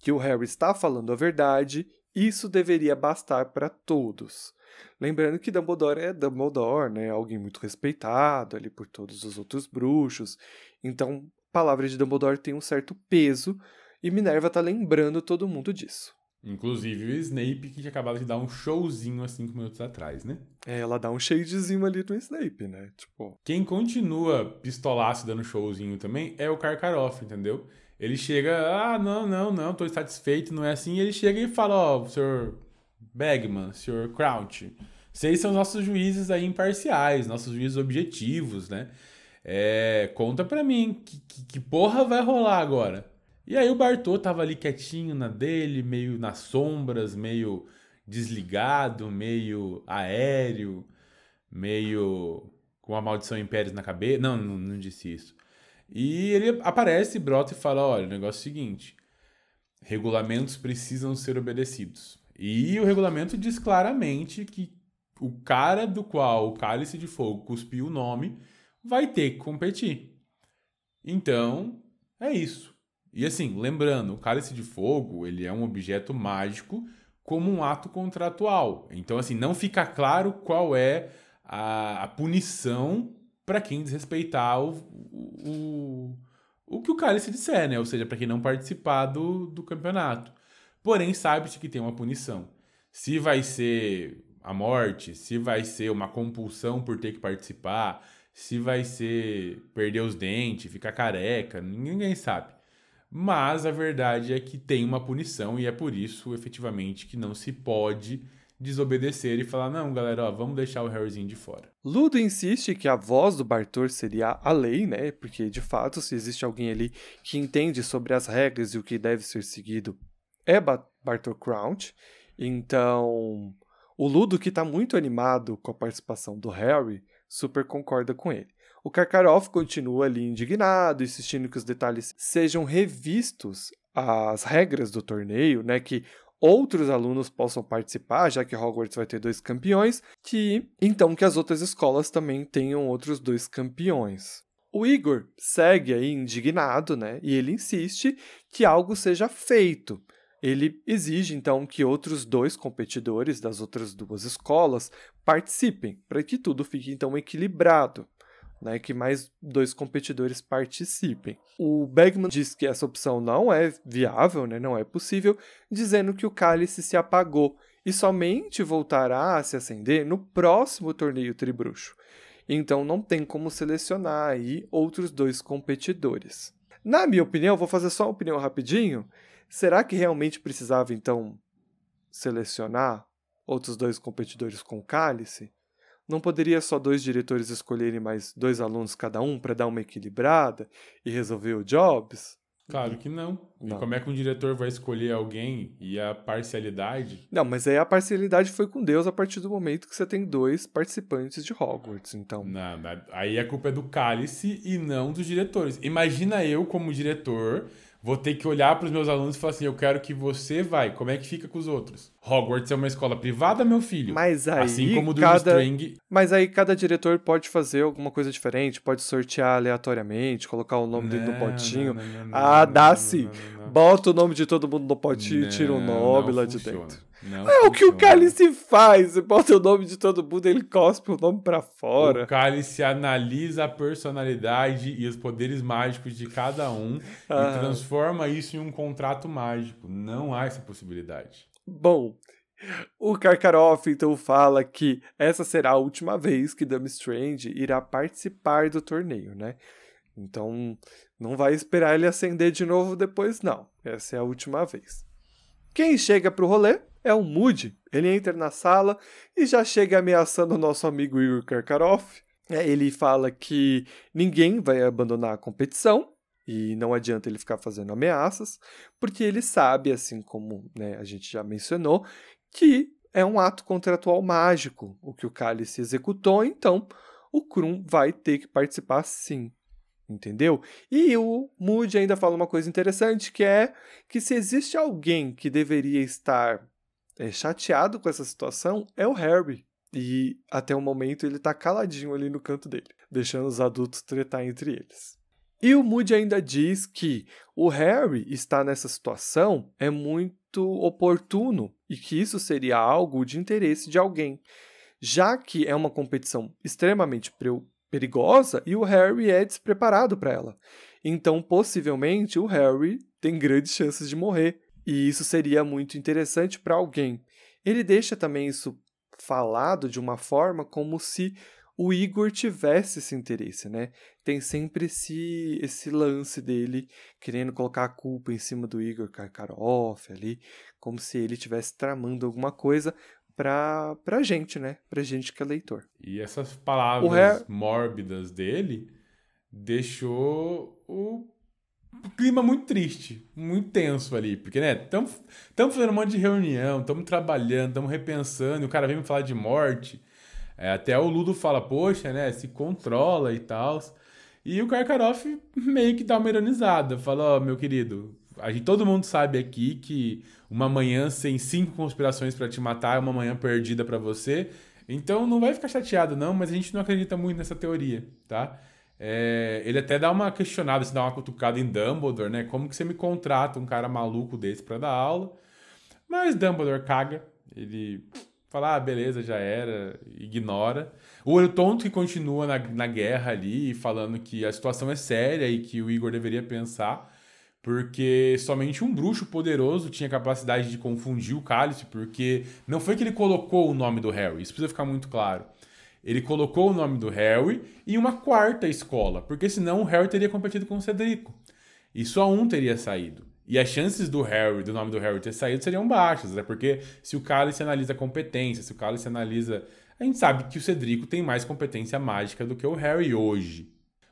Speaker 2: que o Harry está falando a verdade, isso deveria bastar para todos. Lembrando que Dumbledore é Dumbledore, né? alguém muito respeitado ali por todos os outros bruxos, então a palavra de Dumbledore tem um certo peso, e Minerva está lembrando todo mundo disso.
Speaker 3: Inclusive o Snape, que tinha acabado de dar um showzinho há cinco minutos atrás, né?
Speaker 2: É, ela dá um shadezinho ali do Snape, né? Tipo.
Speaker 3: Quem continua pistolaço dando showzinho também é o Karkaroff, entendeu? Ele chega, ah, não, não, não, tô satisfeito, não é assim. Ele chega e fala, ó, oh, senhor Bagman, senhor Crouch, vocês são nossos juízes aí imparciais, nossos juízes objetivos, né? É, conta pra mim, que, que, que porra vai rolar agora? E aí o Bartô tava ali quietinho na dele, meio nas sombras, meio desligado, meio aéreo, meio com a maldição impérios na cabeça. Não, não, não, disse isso. E ele aparece, brota e fala: olha, o negócio é o seguinte: regulamentos precisam ser obedecidos. E o regulamento diz claramente que o cara do qual o cálice de fogo cuspiu o nome vai ter que competir. Então, é isso. E assim, lembrando, o cálice de fogo, ele é um objeto mágico como um ato contratual. Então, assim, não fica claro qual é a, a punição para quem desrespeitar o, o, o que o cálice disser, né? Ou seja, para quem não participar do, do campeonato. Porém, sabe-se que tem uma punição. Se vai ser a morte, se vai ser uma compulsão por ter que participar, se vai ser perder os dentes, ficar careca, ninguém sabe. Mas a verdade é que tem uma punição e é por isso, efetivamente, que não se pode desobedecer e falar: não, galera, ó, vamos deixar o Harryzinho de fora.
Speaker 2: Ludo insiste que a voz do Bartor seria a lei, né? Porque de fato, se existe alguém ali que entende sobre as regras e o que deve ser seguido, é ba Bartor Crouch. Então, o Ludo, que está muito animado com a participação do Harry, super concorda com ele. O Karkaroff continua ali indignado, insistindo que os detalhes sejam revistos as regras do torneio, né, que outros alunos possam participar, já que Hogwarts vai ter dois campeões, que então que as outras escolas também tenham outros dois campeões. O Igor segue aí indignado, né? E ele insiste que algo seja feito. Ele exige então que outros dois competidores das outras duas escolas participem, para que tudo fique então equilibrado né, que mais dois competidores participem. O Bergman diz que essa opção não é viável, né, não é possível, dizendo que o cálice se apagou e somente voltará a se acender no próximo torneio tribruxo. Então não tem como selecionar aí outros dois competidores. Na minha opinião, vou fazer só uma opinião rapidinho. Será que realmente precisava então selecionar outros dois competidores com cálice? Não poderia só dois diretores escolherem mais dois alunos cada um para dar uma equilibrada e resolver o Jobs?
Speaker 3: Claro que não.
Speaker 2: Não.
Speaker 3: E como é que um diretor vai escolher alguém e a parcialidade?
Speaker 2: Não, mas aí a parcialidade foi com Deus a partir do momento que você tem dois participantes de Hogwarts, então.
Speaker 3: Não, não, aí a culpa é do cálice e não dos diretores. Imagina eu, como diretor, vou ter que olhar para os meus alunos e falar assim: eu quero que você vai. Como é que fica com os outros? Hogwarts é uma escola privada, meu filho.
Speaker 2: Mas aí
Speaker 3: assim como do
Speaker 2: cada,
Speaker 3: String.
Speaker 2: mas aí cada diretor pode fazer alguma coisa diferente, pode sortear aleatoriamente, colocar o nome dele no potinho.
Speaker 3: Não, não, não,
Speaker 2: ah,
Speaker 3: não,
Speaker 2: Bota o nome de todo mundo no potinho e tira o nome lá de
Speaker 3: funciona.
Speaker 2: dentro.
Speaker 3: Não
Speaker 2: É o que o
Speaker 3: funciona.
Speaker 2: cálice faz. Bota o nome de todo mundo, ele cospe o nome pra fora.
Speaker 3: O cálice analisa a personalidade e os poderes mágicos de cada um
Speaker 2: Ah.
Speaker 3: e transforma isso em um contrato mágico. Não há essa possibilidade.
Speaker 2: Bom, o Karkaroff então fala que essa será a última vez que Dumb Strange irá participar do torneio, né? Então, não vai esperar ele acender de novo depois, não. Essa é a última vez. Quem chega pro rolê é o Moody. Ele entra na sala e já chega ameaçando o nosso amigo Igor Karkaroff. É, ele fala que ninguém vai abandonar a competição e não adianta ele ficar fazendo ameaças, porque ele sabe, assim como né, a gente já mencionou, que é um ato contratual mágico o que o Cálice executou, então o Krum vai ter que participar sim. Entendeu? E o Moody ainda fala uma coisa interessante, que é que se existe alguém que deveria estar é, chateado com essa situação, é o Harry. E até o momento ele tá caladinho ali no canto dele, deixando os adultos tretar entre eles. E o Moody ainda diz que o Harry estar nessa situação é muito oportuno e que isso seria algo de interesse de alguém, já que é uma competição extremamente perigosa e o Harry é despreparado para ela. Então, possivelmente, o Harry tem grandes chances de morrer e isso seria muito interessante para alguém. Ele deixa também isso falado de uma forma como se o Igor tivesse esse interesse, né? Tem sempre esse, esse lance dele querendo colocar a culpa em cima do Igor Karkaroff ali, como se ele estivesse tramando alguma coisa pra, pra gente, né? Pra gente que é leitor.
Speaker 3: E essas palavras mórbidas dele deixou o clima muito triste, muito tenso ali. Porque, né, estamos fazendo um monte de reunião, estamos trabalhando, estamos repensando, e o cara vem me falar de morte. É, até o Ludo fala, poxa, né, se controla e tal. E o Karkaroff meio que dá uma ironizada. Fala, ó, meu querido, a gente, todo mundo sabe aqui que uma manhã sem cinco conspirações pra te matar é uma manhã perdida pra você. Então não vai ficar chateado, não, mas a gente não acredita muito nessa teoria, tá? É, ele até dá uma questionada, se dá uma cutucada em Dumbledore, né? Como que você me contrata um cara maluco desse pra dar aula? Mas Dumbledore caga. Ele fala, ah, beleza, já era, ignora. O olho tonto que continua na, na guerra ali, falando que a situação é séria e que o Igor deveria pensar, porque somente um bruxo poderoso tinha capacidade de confundir o cálice, porque não foi que ele colocou o nome do Harry, isso precisa ficar muito claro. Ele colocou o nome do Harry e uma quarta escola, porque senão o Harry teria competido com o Cedrico. E só um teria saído. E as chances do Harry, do nome do Harry ter saído seriam baixas, né? Porque se o Cálice analisa competência, se o Cálice analisa. A gente sabe que o Cedrico tem mais competência mágica do que o Harry hoje.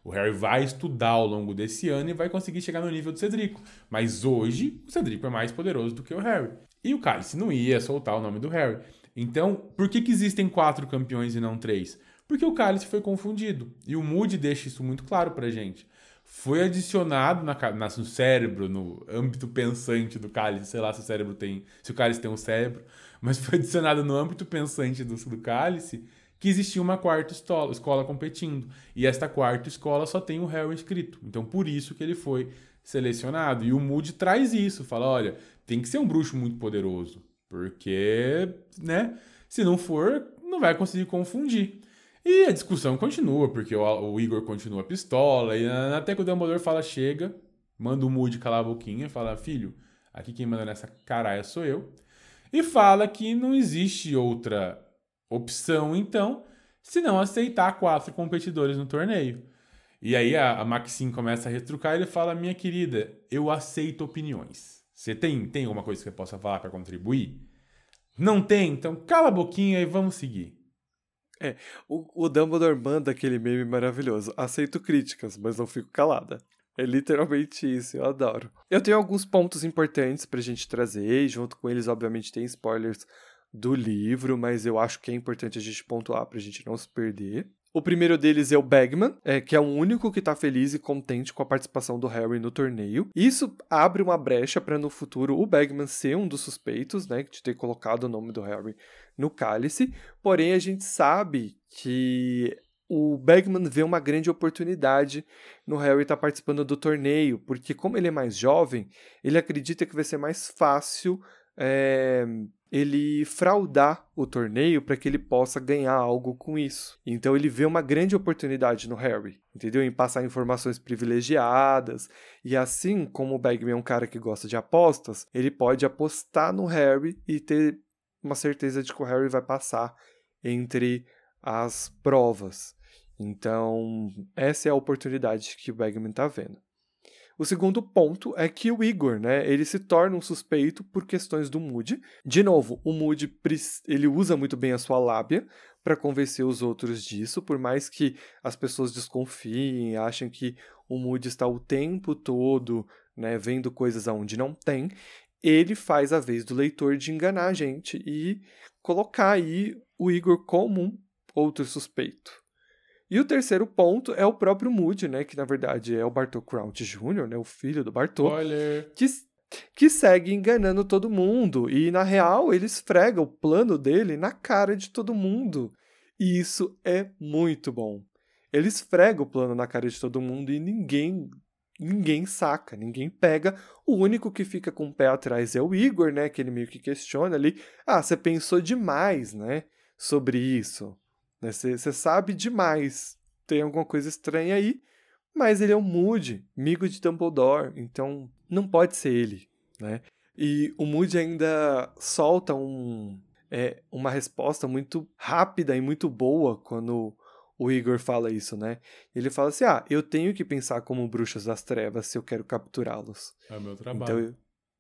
Speaker 3: O Harry vai estudar ao longo desse ano e vai conseguir chegar no nível do Cedrico. Mas hoje, o Cedrico é mais poderoso do que o Harry. E o Cálice não ia soltar o nome do Harry. Então, por que, que existem quatro campeões e não três? Porque o Cálice foi confundido. E o Moody deixa isso muito claro pra gente foi adicionado na, na, no cérebro, no âmbito pensante do cálice, sei lá se o cérebro tem, se o cálice tem um cérebro, mas foi adicionado no âmbito pensante do, do cálice que existia uma quarta escola, competindo. E esta quarta escola só tem o Harry inscrito. Então por isso que ele foi selecionado. E o Moody traz isso, fala, olha, tem que ser um bruxo muito poderoso, porque, né, se não for, não vai conseguir confundir. E a discussão continua, porque o, o Igor continua pistola, e até que o Dumbledore fala, chega, manda o Moody calar a boquinha, fala, filho, aqui quem manda nessa caralha sou eu. E fala que não existe outra opção, então, se não aceitar quatro competidores no torneio. E aí a, a Maxine começa a retrucar e ele fala, minha querida, eu aceito opiniões. Você tem, tem alguma coisa que você possa falar para contribuir? Não tem? Então cala a boquinha e vamos seguir.
Speaker 2: É, o, o Dumbledore manda aquele meme maravilhoso. Aceito críticas, mas não fico calada. É literalmente isso, eu adoro. Eu tenho alguns pontos importantes pra gente trazer, e junto com eles, obviamente, tem spoilers do livro, mas eu acho que é importante a gente pontuar pra gente não se perder. O primeiro deles é o Bagman, é, que é o único que tá feliz e contente com a participação do Harry no torneio. Isso abre uma brecha para no futuro o Bagman ser um dos suspeitos, né, de ter colocado o nome do Harry no cálice. Porém, a gente sabe que o Bagman vê uma grande oportunidade no Harry estar tá participando do torneio, porque como ele é mais jovem, ele acredita que vai ser mais fácil é, ele fraudar o torneio para que ele possa ganhar algo com isso. Então ele vê uma grande oportunidade no Harry, entendeu? Em passar informações privilegiadas. E assim como o Bagman é um cara que gosta de apostas, ele pode apostar no Harry e ter uma certeza de que o Harry vai passar entre as provas. Então, essa é a oportunidade que o Bagman está vendo. O segundo ponto é que o Igor, né, ele se torna um suspeito por questões do Moody. De novo, o Moody ele usa muito bem a sua lábia para convencer os outros disso, por mais que as pessoas desconfiem, achem que o Moody está o tempo todo, né, vendo coisas aonde não tem, ele faz a vez do leitor de enganar a gente e colocar aí o Igor como um outro suspeito. E o terceiro ponto é o próprio Moody, né, que na verdade é o Bartol Crouch Jr., né, o filho do Bartol, que, que segue enganando todo mundo e na real ele esfrega o plano dele na cara de todo mundo. E isso é muito bom. Ele esfrega o plano na cara de todo mundo e ninguém ninguém saca, ninguém pega. O único que fica com o pé atrás é o Igor, né? Que ele meio que questiona ali. Ah, você pensou demais, né? Sobre isso. Você né? sabe demais. Tem alguma coisa estranha aí. Mas ele é um Moody, amigo de Dumbledore. Então não pode ser ele, né? E o Moody ainda solta um, é, uma resposta muito rápida e muito boa quando o Igor fala isso, né? Ele fala assim: ah, eu tenho que pensar como bruxas das trevas se eu quero capturá-los.
Speaker 3: É o meu trabalho.
Speaker 2: Então, eu,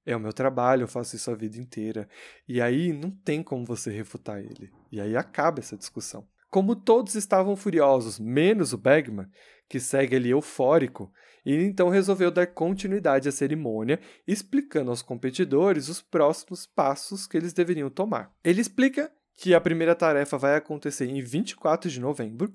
Speaker 2: é o meu trabalho, eu faço isso a vida inteira. E aí não tem como você refutar ele. E aí acaba essa discussão. Como todos estavam furiosos, menos o Bagman, que segue ali eufórico, ele então resolveu dar continuidade à cerimônia, explicando aos competidores os próximos passos que eles deveriam tomar. Ele explica que a primeira tarefa vai acontecer em 24 de novembro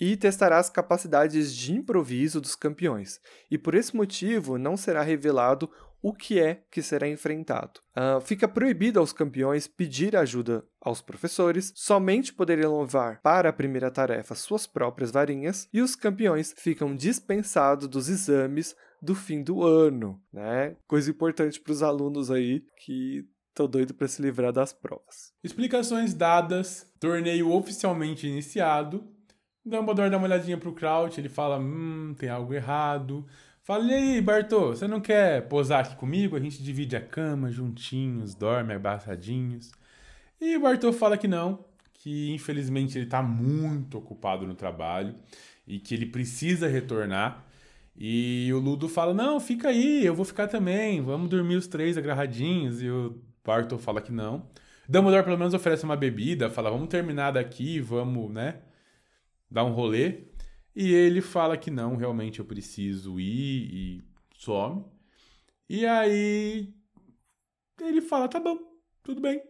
Speaker 2: e testará as capacidades de improviso dos campeões. E por esse motivo não será revelado o que é que será enfrentado. Uh, fica proibido aos campeões pedir ajuda aos professores, somente poderão levar para a primeira tarefa suas próprias varinhas, e os campeões ficam dispensados dos exames do fim do ano, né? Coisa importante para os alunos aí que Tô doido para se livrar das provas.
Speaker 3: Explicações dadas, torneio oficialmente iniciado. Dumbledore dá uma olhadinha pro Crouch, ele fala: Hum, tem algo errado. Fala, e aí, Bartô, você não quer posar aqui comigo? A gente divide a cama juntinhos, dorme abraçadinhos. E o Bartô fala que não, que infelizmente ele tá muito ocupado no trabalho e que ele precisa retornar. E o Ludo fala: Não, fica aí, eu vou ficar também, vamos dormir os três agarradinhos. E o Bartol fala que não. Dumbledore pelo menos oferece uma bebida, fala: Vamos terminar daqui, vamos, né? Dar um rolê. E ele fala que não, realmente eu preciso ir e some. E aí ele fala: Tá bom, tudo bem.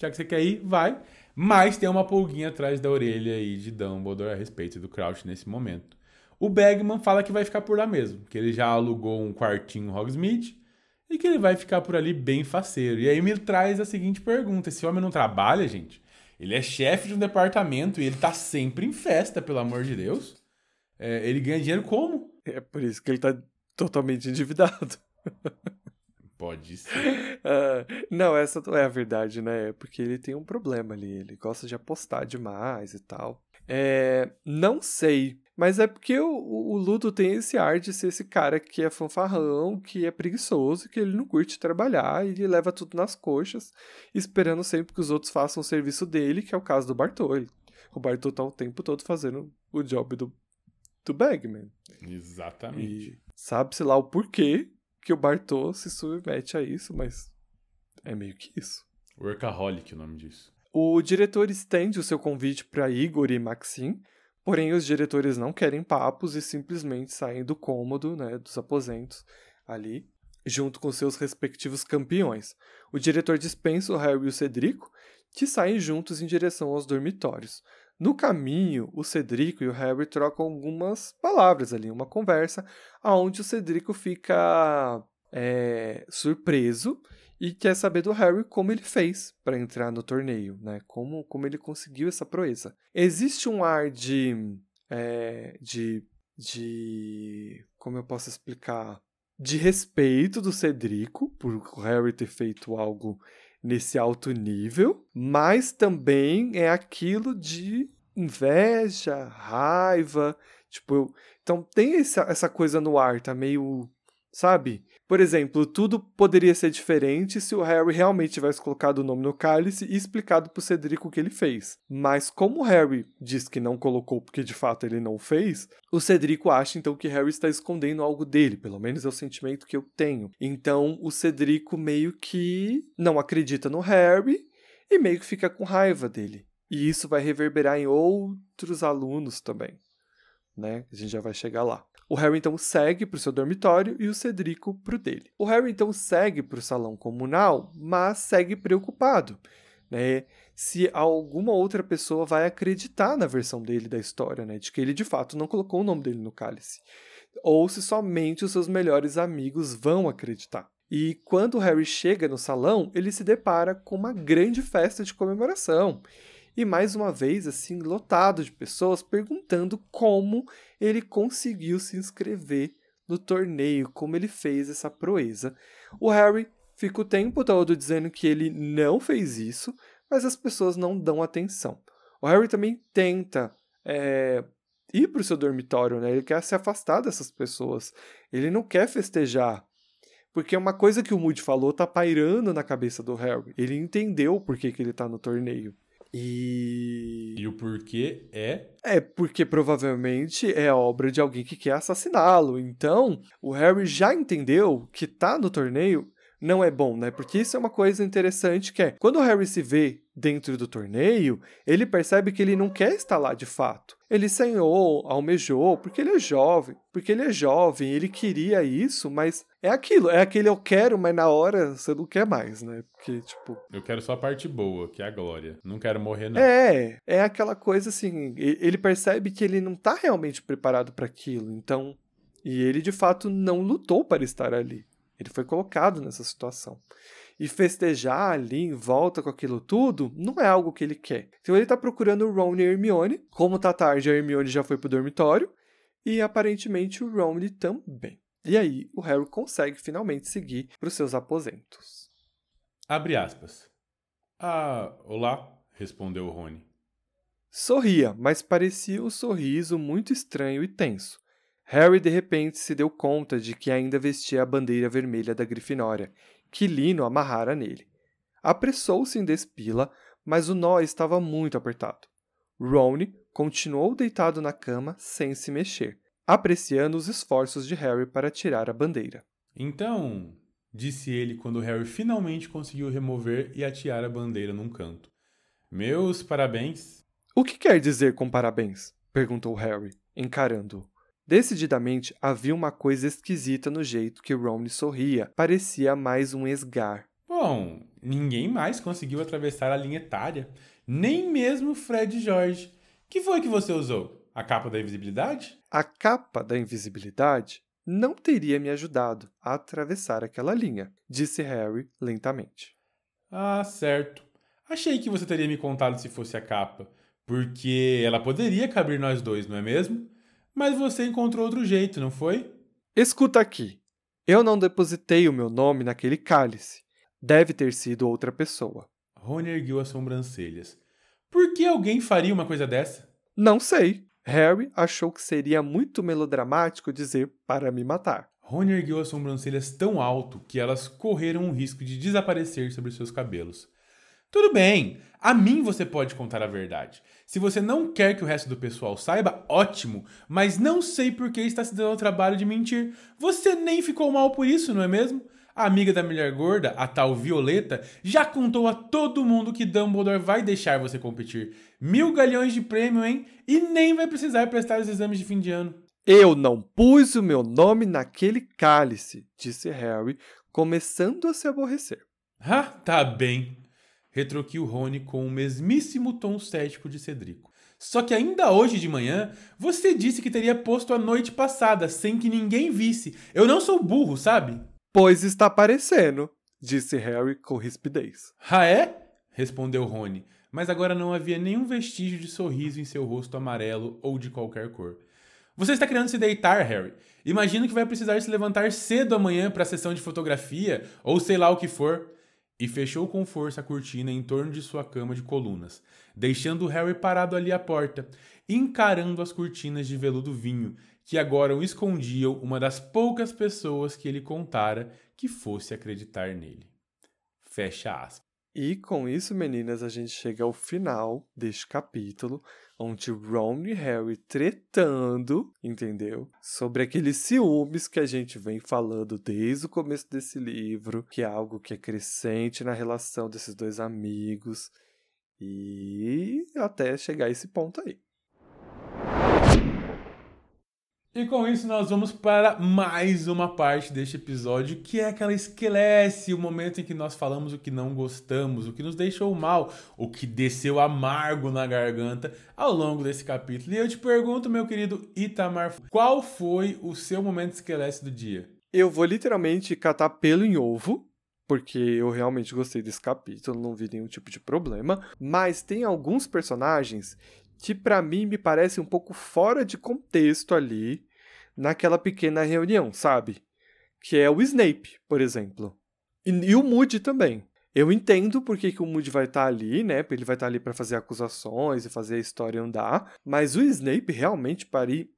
Speaker 3: Já que você quer ir, vai. Mas tem uma pulguinha atrás da orelha aí de Dumbledore a respeito do Crouch nesse momento. O Bagman fala que vai ficar por lá mesmo, que ele já alugou um quartinho Hogsmeade e que ele vai ficar por ali bem faceiro. E aí me traz a seguinte pergunta: esse homem não trabalha, gente? Ele é chefe de um departamento e ele tá sempre em festa, pelo amor de Deus. É, ele ganha dinheiro como?
Speaker 2: É por isso que ele tá totalmente endividado.
Speaker 3: Pode [laughs] ser.
Speaker 2: Uh, não, essa não é a verdade, né? É porque ele tem um problema ali. Ele gosta de apostar demais e tal. É, não sei. Mas é porque o, o, Ludo tem esse ar de ser esse cara que é fanfarrão, que é preguiçoso, que ele não curte trabalhar e ele leva tudo nas coxas, esperando sempre que os outros façam o serviço dele, que é o caso do Bartol. O Bartol tá o tempo todo fazendo o job do, do Bagman.
Speaker 3: Exatamente.
Speaker 2: sabe-se lá o porquê que o Bartol se submete a isso, mas é meio que isso.
Speaker 3: Workaholic, o nome disso.
Speaker 2: O diretor estende o seu convite para Igor e Maxim, porém os diretores não querem papos e simplesmente saem do cômodo, né, dos aposentos ali, junto com seus respectivos campeões. O diretor dispensa o Harry e o Cedrico, que saem juntos em direção aos dormitórios. No caminho, o Cedrico e o Harry trocam algumas palavras ali, uma conversa, aonde o Cedrico fica é, surpreso e quer saber do Harry como ele fez para entrar no torneio, né? Como, como ele conseguiu essa proeza. Existe um ar de, é, de, de, como eu posso explicar, de respeito do Cedrico por o Harry ter feito algo nesse alto nível, mas também é aquilo de inveja, raiva, tipo, então tem essa, essa coisa no ar, tá meio, sabe? Por exemplo, tudo poderia ser diferente se o Harry realmente tivesse colocado o nome no cálice e explicado pro Cedrico o que ele fez. Mas como o Harry diz que não colocou porque de fato ele não fez, o Cedrico acha então que Harry está escondendo algo dele, pelo menos é o sentimento que eu tenho. Então o Cedrico meio que não acredita no Harry e meio que fica com raiva dele. E isso vai reverberar em outros alunos também, né? A gente já vai chegar lá. O Harry então segue para o seu dormitório e o Cedrico para o dele. O Harry então segue para o salão comunal, mas segue preocupado, né? Se alguma outra pessoa vai acreditar na versão dele da história, né? De que ele de fato não colocou o nome dele no cálice. Ou se somente os seus melhores amigos vão acreditar. E quando o Harry chega no salão, ele se depara com uma grande festa de comemoração e mais uma vez assim lotado de pessoas perguntando como ele conseguiu se inscrever no torneio, como ele fez essa proeza. O Harry fica o tempo todo dizendo que ele não fez isso, mas as pessoas não dão atenção. O Harry também tenta é, ir para o seu dormitório, né? Ele quer se afastar dessas pessoas. Ele não quer festejar. Porque uma coisa que o Moody falou tá pairando na cabeça do Harry. Ele entendeu por que, que ele tá no torneio. E.
Speaker 3: E o porquê é?
Speaker 2: É porque provavelmente é obra de alguém que quer assassiná-lo. Então, o Harry já entendeu que tá no torneio não é bom, né? Porque isso é uma coisa interessante que é, quando o Harry se vê dentro do torneio, ele percebe que ele não quer estar lá de fato. Ele sonhou, almejou, porque ele é jovem, porque ele é jovem, ele queria isso, mas é aquilo, é aquele eu quero, mas na hora você não quer mais, né? Porque, tipo.
Speaker 3: Eu quero só a parte boa, que é a glória. Não quero morrer, não.
Speaker 2: É, é aquela coisa assim, ele percebe que ele não tá realmente preparado para aquilo, então. E ele de fato não lutou para estar ali. Ele foi colocado nessa situação. E festejar ali em volta com aquilo tudo não é algo que ele quer. Então ele está procurando o Ron e a Hermione. Como tá tarde, a Hermione já foi pro dormitório. E aparentemente o Ron também. E aí o Harry consegue finalmente seguir para os seus aposentos.
Speaker 3: Abre aspas. Ah, olá, respondeu o Rony.
Speaker 2: Sorria, mas parecia um sorriso muito estranho e tenso. Harry de repente se deu conta de que ainda vestia a bandeira vermelha da Grifinória, que Lino amarrara nele. Apressou-se em despila, mas o nó estava muito apertado. Ron continuou deitado na cama sem se mexer. apreciando os esforços de Harry para tirar a bandeira.
Speaker 3: Então, disse ele quando Harry finalmente conseguiu remover e atear a bandeira num canto. Meus parabéns.
Speaker 2: O que quer dizer com parabéns? perguntou Harry, encarando-o. Decididamente havia uma coisa esquisita no jeito que Ron sorria. Parecia mais um esgar.
Speaker 3: Bom, ninguém mais conseguiu atravessar a linha etária. Nem mesmo Fred e George. Que foi que você usou? A capa da invisibilidade?
Speaker 2: A capa da invisibilidade não teria me ajudado a atravessar aquela linha, disse Harry lentamente.
Speaker 3: Ah, certo. Achei que você teria me contado se fosse a capa, porque ela poderia caber nós dois, não é mesmo? Mas você encontrou outro jeito, não foi?
Speaker 2: Escuta aqui. Eu não depositei o meu nome naquele cálice. Deve ter sido outra pessoa.
Speaker 3: Rony ergueu as sobrancelhas. Por que alguém faria uma coisa dessa?
Speaker 2: Não sei. Harry achou que seria muito melodramático dizer para me matar.
Speaker 3: Rony ergueu as sobrancelhas tão alto que elas correram o risco de desaparecer sobre seus cabelos. Tudo bem, a mim você pode contar a verdade. Se você não quer que o resto do pessoal saiba, ótimo, mas não sei por que está se dando o trabalho de mentir. Você nem ficou mal por isso, não é mesmo? A amiga da mulher gorda, a tal Violeta, já contou a todo mundo que Dumbledore vai deixar você competir. Mil galhões de prêmio, hein? E nem vai precisar prestar os exames de fim de ano.
Speaker 2: Eu não pus o meu nome naquele cálice, disse Harry, começando a se aborrecer.
Speaker 3: Ah, tá bem retruquiu Rony com o mesmíssimo tom cético de Cedrico. Só que ainda hoje de manhã, você disse que teria posto a noite passada, sem que ninguém visse. Eu não sou burro, sabe?
Speaker 2: Pois está parecendo, disse Harry com rispidez.
Speaker 3: Ah, é? respondeu Rony, mas agora não havia nenhum vestígio de sorriso em seu rosto amarelo ou de qualquer cor. Você está querendo se deitar, Harry. Imagino que vai precisar se levantar cedo amanhã para a sessão de fotografia, ou sei lá o que for e fechou com força a cortina em torno de sua cama de colunas, deixando Harry parado ali à porta, encarando as cortinas de veludo vinho que agora o escondiam uma das poucas pessoas que ele contara que fosse acreditar nele. Fecha aspas.
Speaker 2: E com isso, meninas, a gente chega ao final deste capítulo, onde Ron e Harry tretando, entendeu? Sobre aqueles ciúmes que a gente vem falando desde o começo desse livro, que é algo que é crescente na relação desses dois amigos, e até chegar a esse ponto aí.
Speaker 3: E com isso nós vamos para mais uma parte deste episódio, que é aquela esquelece, o momento em que nós falamos o que não gostamos, o que nos deixou mal, o que desceu amargo na garganta ao longo desse capítulo. E eu te pergunto, meu querido Itamar, qual foi o seu momento esquelece do dia?
Speaker 2: Eu vou literalmente catar pelo em ovo, porque eu realmente gostei desse capítulo, não vi nenhum tipo de problema, mas tem alguns personagens que para mim me parecem um pouco fora de contexto ali, naquela pequena reunião, sabe? Que é o Snape, por exemplo. E, e o Moody também. Eu entendo porque que o Moody vai estar tá ali, né? Ele vai estar tá ali para fazer acusações e fazer a história andar. Mas o Snape realmente,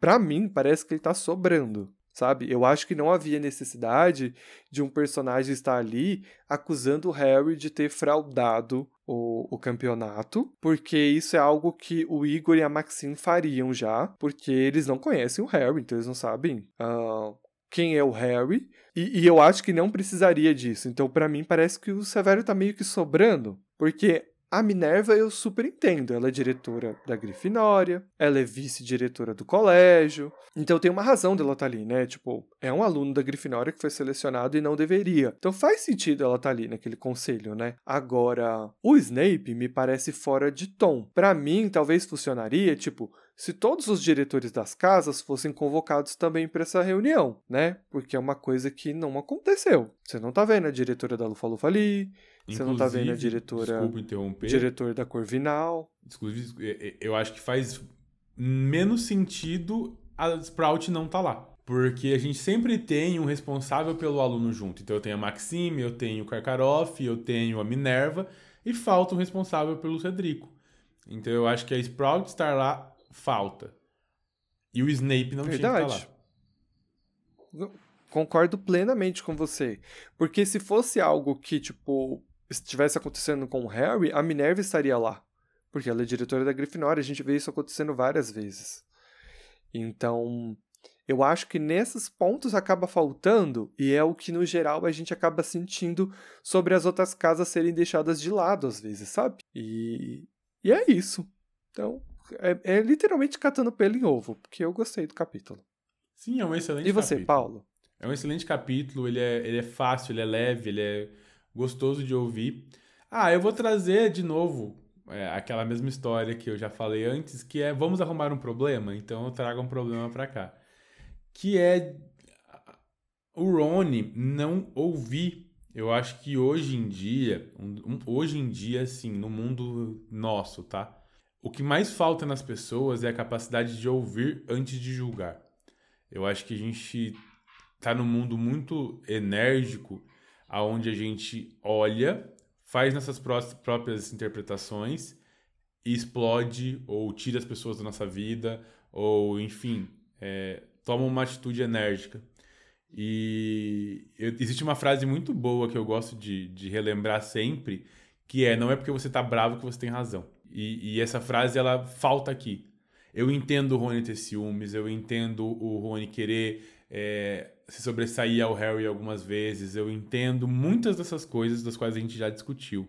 Speaker 2: para mim, parece que ele tá sobrando sabe? Eu acho que não havia necessidade de um personagem estar ali acusando o Harry de ter fraudado o, o, campeonato, porque isso é algo que o Igor e a Maxine fariam já, porque eles não conhecem o Harry, então eles não sabem uh, quem é o Harry, e, e, eu acho que não precisaria disso. Então, para mim, parece que o Severo tá meio que sobrando, porque a Minerva eu super entendo, ela é diretora da Grifinória, ela é vice-diretora do colégio, então tem uma razão dela estar tá ali, né? Tipo, é um aluno da Grifinória que foi selecionado e não deveria. Então faz sentido ela estar tá ali naquele conselho, né? Agora, o Snape me parece fora de tom. Para mim, talvez funcionaria, tipo, se todos os diretores das casas fossem convocados também para essa reunião, né? Porque é uma coisa que não aconteceu. Você não tá vendo a diretora da Lufa Lufa ali, você não tá vendo a diretora.
Speaker 3: Desculpa interromper.
Speaker 2: Diretor da Corvinal.
Speaker 3: Inclusive, é, é, eu acho que faz menos sentido a Sprout não tá lá. Porque a gente sempre tem um responsável pelo aluno junto. Então eu tenho a Maxime, eu tenho o Karkaroff, eu tenho a Minerva e falta um responsável pelo Cedrico. Então eu acho que a Sprout estar lá falta. E o Snape não Verdade. tinha que estar
Speaker 2: lá. Concordo plenamente com você. Porque se fosse algo que, tipo, estivesse acontecendo com o Harry, a Minerva estaria lá. Porque ela é diretora da Grifinória, a gente vê isso acontecendo várias vezes. Então, Eu acho que nesses pontos acaba faltando, e é o que no geral a gente acaba sentindo sobre as outras casas serem deixadas de lado às vezes, sabe? E, e é isso. Então, é, é literalmente catando pelo em ovo, porque eu gostei do capítulo.
Speaker 3: Sim, é um excelente
Speaker 2: E você,
Speaker 3: capítulo.
Speaker 2: Paulo?
Speaker 3: É um excelente capítulo, ele é, ele é fácil, ele é leve, ele é gostoso de ouvir. Ah, eu vou trazer de novo é, aquela mesma história que eu já falei antes, que é vamos arrumar um problema? Então eu trago um problema pra cá. Que é o Rony não ouvir. Eu acho que hoje em dia, um- hoje em dia, assim, no mundo nosso, tá? O que mais falta nas pessoas é a capacidade de ouvir antes de julgar. Eu acho que a gente tá num mundo muito enérgico, aonde a gente olha, faz nossas pró- próprias interpretações e explode ou tira as pessoas da nossa vida, ou enfim, é, toma uma atitude enérgica. E eu- existe uma frase muito boa que eu gosto de, de relembrar sempre, que é não é porque você tá bravo que você tem razão. E, e essa frase ela falta aqui. Eu entendo o Rony ter ciúmes, eu entendo o Rony querer é, se sobressair ao Harry algumas vezes, eu entendo muitas dessas coisas das quais a gente já discutiu.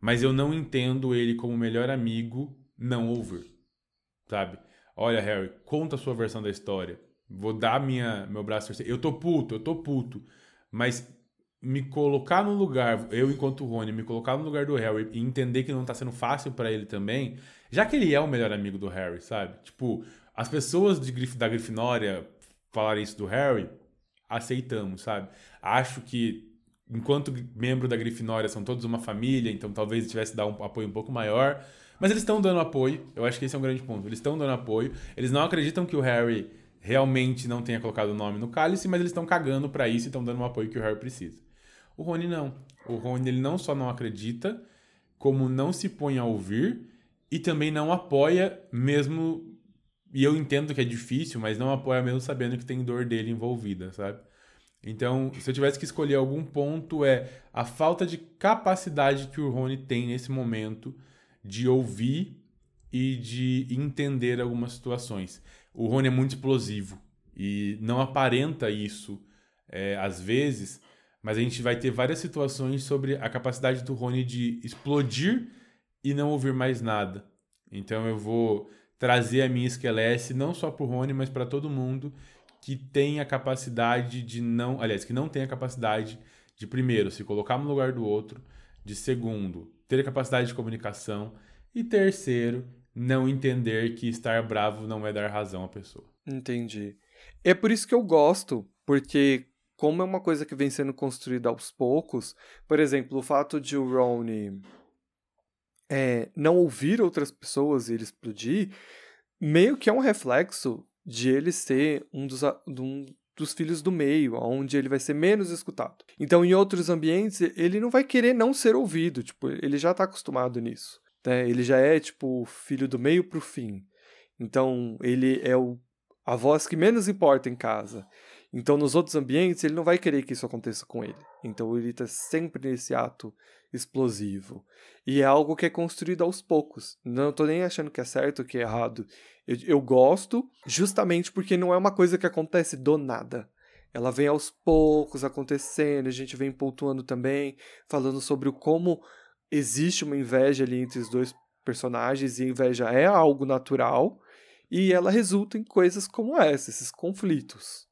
Speaker 3: Mas eu não entendo ele como melhor amigo não ouvir. Sabe? Olha, Harry, conta a sua versão da história. Vou dar minha, meu braço. Eu tô puto, eu tô puto. Mas me colocar no lugar, eu enquanto Rony, me colocar no lugar do Harry e entender que não tá sendo fácil pra ele também, já que ele é o melhor amigo do Harry, sabe? Tipo, as pessoas de da Grifinória falarem isso do Harry, aceitamos, sabe? Acho que enquanto membro da Grifinória são todos uma família, então talvez tivesse dar um apoio um pouco maior, mas eles estão dando apoio. Eu acho que esse é um grande ponto. Eles estão dando apoio. Eles não acreditam que o Harry realmente não tenha colocado o nome no cálice, mas eles estão cagando pra isso e estão dando o apoio que o Harry precisa. O Rony não. O Rony ele não só não acredita, como não se põe a ouvir e também não apoia mesmo e eu entendo que é difícil, mas não apoia mesmo sabendo que tem dor dele envolvida, sabe? Então, se eu tivesse que escolher algum ponto é a falta de capacidade que o Rony tem nesse momento de ouvir e de entender algumas situações. O Rony é muito explosivo e não aparenta isso é, às vezes, mas a gente vai ter várias situações sobre a capacidade do Rony de explodir e não ouvir mais nada. Então eu vou trazer a minha esquelece não só para o Rony, mas para todo mundo que tem a capacidade de não, aliás, que não tem a capacidade de primeiro se colocar no lugar do outro, de segundo, ter a capacidade de comunicação e terceiro, não entender que estar bravo não é dar razão à pessoa.
Speaker 2: Entendi. É por isso que eu gosto, porque como é uma coisa que vem sendo construída aos poucos, por exemplo, o fato de o Ron é, não ouvir outras pessoas e ele explodir, meio que é um reflexo de ele ser um dos, um dos filhos do meio, onde ele vai ser menos escutado. Então, em outros ambientes, ele não vai querer não ser ouvido, tipo, ele já está acostumado nisso. Né? Ele já é, tipo, filho do meio pro fim. Então, ele é o, a voz que menos importa em casa. Então, nos outros ambientes, ele não vai querer que isso aconteça com ele. Então, ele está sempre nesse ato explosivo. E é algo que é construído aos poucos. Não estou nem achando que é certo ou que é errado. Eu, eu gosto justamente porque não é uma coisa que acontece do nada. Ela vem aos poucos acontecendo, a gente vem pontuando também, falando sobre o como existe uma inveja ali entre os dois personagens, e a inveja é algo natural, e ela resulta em coisas como essa, esses conflitos.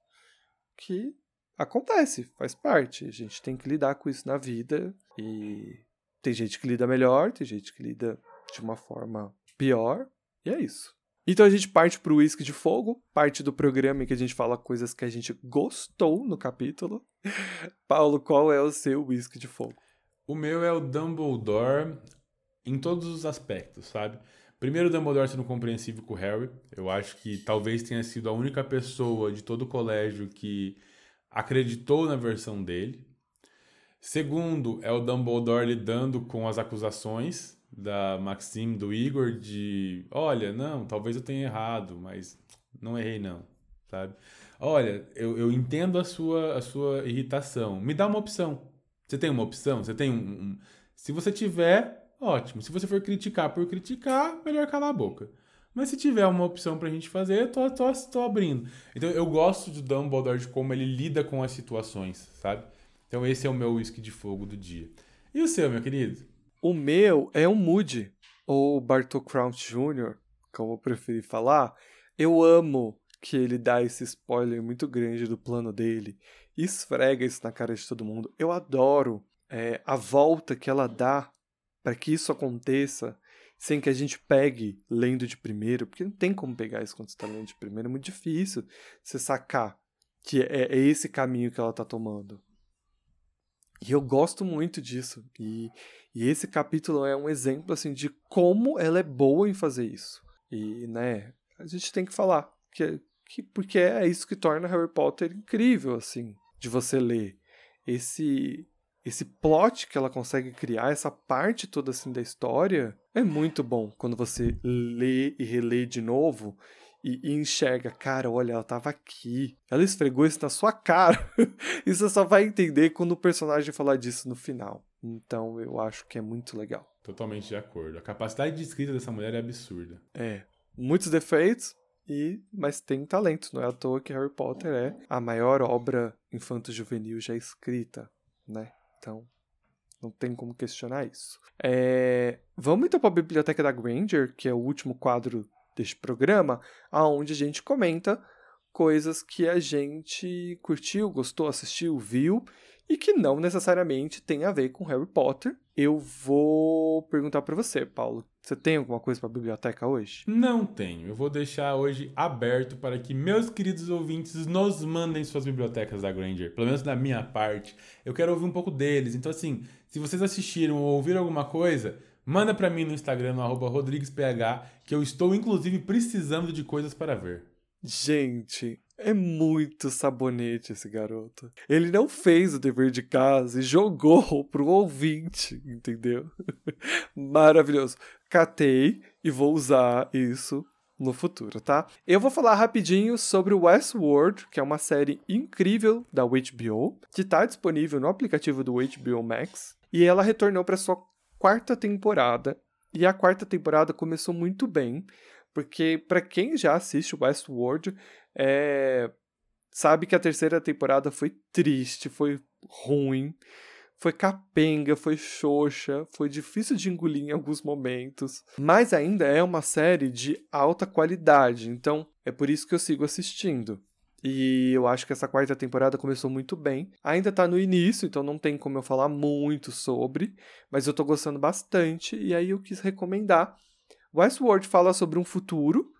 Speaker 2: Que acontece, faz parte. A gente tem que lidar com isso na vida, e tem gente que lida melhor, tem gente que lida de uma forma pior, e é isso. Então a gente parte pro Whisky de Fogo, parte do programa em que a gente fala coisas que a gente gostou no capítulo. [laughs] Paulo, qual é o seu Whisky de Fogo?
Speaker 3: O meu é o Dumbledore em todos os aspectos, sabe? Primeiro, o Dumbledore sendo compreensível com o Harry. Eu acho que talvez tenha sido a única pessoa de todo o colégio que acreditou na versão dele. Segundo, é o Dumbledore lidando com as acusações da Maxime, do Igor, de olha, não, talvez eu tenha errado, mas não errei não, sabe? Olha, eu, eu entendo a sua, a sua irritação. Me dá uma opção. Você tem uma opção? Você tem um, um- Se você tiver, ótimo. Se você for criticar por criticar, melhor calar a boca. Mas se tiver uma opção pra gente fazer, eu tô, tô, tô abrindo. Então eu gosto do Dumbledore de como ele lida com as situações, sabe? Então esse é o meu whisky de fogo do dia. E o seu, meu querido?
Speaker 2: O meu é um Moody, ou Bartol Crouch Jr., como eu preferi falar. Eu amo que ele dá esse spoiler muito grande do plano dele esfrega isso na cara de todo mundo. Eu adoro é, a volta que ela dá para que isso aconteça sem que a gente pegue lendo de primeiro, porque não tem como pegar isso quando você está lendo de primeiro, é muito difícil você sacar que é, é esse caminho que ela está tomando. E eu gosto muito disso. E, e esse capítulo é um exemplo assim de como ela é boa em fazer isso. E, né, a gente tem que falar que, que porque é isso que torna Harry Potter incrível assim, de você ler esse esse plot que ela consegue criar, essa parte toda assim da história, é muito bom quando você lê e relê de novo e, e, enxerga, cara, olha, ela tava aqui. Ela esfregou isso na sua cara. [laughs] e você só vai entender quando o personagem falar disso no final. Então eu acho que é muito legal.
Speaker 3: Totalmente de acordo. A capacidade de escrita dessa mulher é absurda.
Speaker 2: É. Muitos defeitos, e mas tem talento. Não é à toa que Harry Potter é a maior obra infanto-juvenil já escrita, né? Então, não tem como questionar isso. É... Vamos então para a Biblioteca da Granger, que é o último quadro deste programa, aonde a gente comenta coisas que a gente curtiu, gostou, assistiu, viu e que não necessariamente tem a ver com Harry Potter. Eu vou perguntar para você, Paulo. Você tem alguma coisa para a biblioteca hoje?
Speaker 3: Não tenho. Eu vou deixar hoje aberto para que meus queridos ouvintes nos mandem suas bibliotecas da Granger. Pelo menos da minha parte. Eu quero ouvir um pouco deles. Então, assim, se vocês assistiram ou ouviram alguma coisa, Manda para mim no Instagram, no arroba RodriguesPH, que eu estou inclusive precisando de coisas para ver.
Speaker 2: Gente, é muito sabonete esse garoto. Ele não fez o dever de casa e jogou [laughs] pro ouvinte, entendeu? [laughs] Maravilhoso. Catei e vou usar isso no futuro, tá? Eu vou falar rapidinho sobre Westworld, que é uma série incrível da HBO, que está disponível no aplicativo do HBO Max, e ela retornou para sua quarta temporada. E a quarta temporada começou muito bem, porque para quem já assiste Westworld, é, sabe que a terceira temporada foi triste, foi ruim, foi capenga, foi xoxa, foi difícil de engolir em alguns momentos, mas ainda é uma série de alta qualidade, então é por isso que eu sigo assistindo. E eu acho que essa quarta temporada começou muito bem. Ainda tá no início, então não tem como eu falar muito sobre, mas eu tô gostando bastante e aí eu quis recomendar. Westworld fala sobre um futuro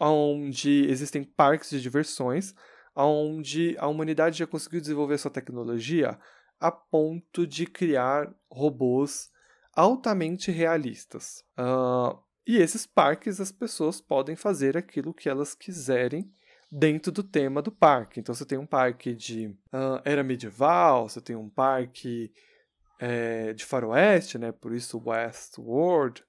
Speaker 2: onde existem parques de diversões, onde a humanidade já conseguiu desenvolver sua tecnologia a ponto de criar robôs altamente realistas. Uh, e esses parques as pessoas podem fazer aquilo que elas quiserem dentro do tema do parque. Então você tem um parque de uh, era medieval, você tem um parque é, de faroeste, né? Por isso Westworld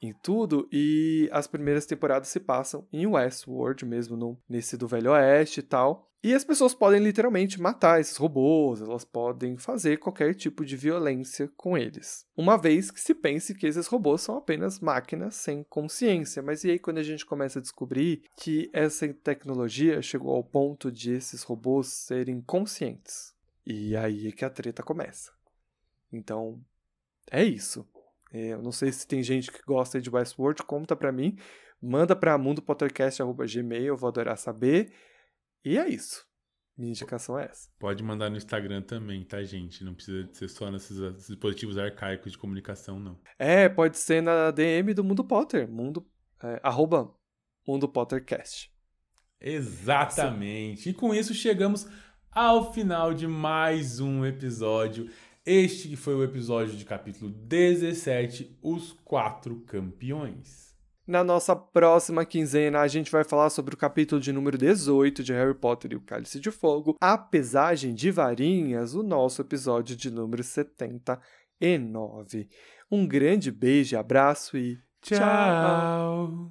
Speaker 2: em tudo. E as primeiras temporadas se passam em Westworld mesmo, no, nesse do Velho Oeste e tal. E as pessoas podem literalmente matar esses robôs, elas podem fazer qualquer tipo de violência com eles. Uma vez que se pense que esses robôs são apenas máquinas sem consciência. Mas e aí quando a gente começa a descobrir que essa tecnologia chegou ao ponto de esses robôs serem conscientes? E aí é que a treta começa. Então, é isso. É, eu não sei se tem gente que gosta de Westworld, conta pra mim. Manda pra mundopodcast.gmail, eu vou adorar saber. E é isso. Minha indicação é essa.
Speaker 3: Pode mandar no Instagram também, tá, gente? Não precisa ser só nesses dispositivos arcaicos de comunicação, não.
Speaker 2: É, pode ser na DM do Mundo Potter. Mundo, é, arroba Mundo Pottercast.
Speaker 3: Exatamente. E com isso chegamos ao final de mais um episódio. Este foi o episódio de capítulo 17, Os Quatro Campeões.
Speaker 2: Na nossa próxima quinzena, a gente vai falar sobre o capítulo de número 18 de Harry Potter e o Cálice de Fogo, A Pesagem de Varinhas, o nosso episódio de número 79. Um grande beijo, abraço e
Speaker 3: tchau. tchau.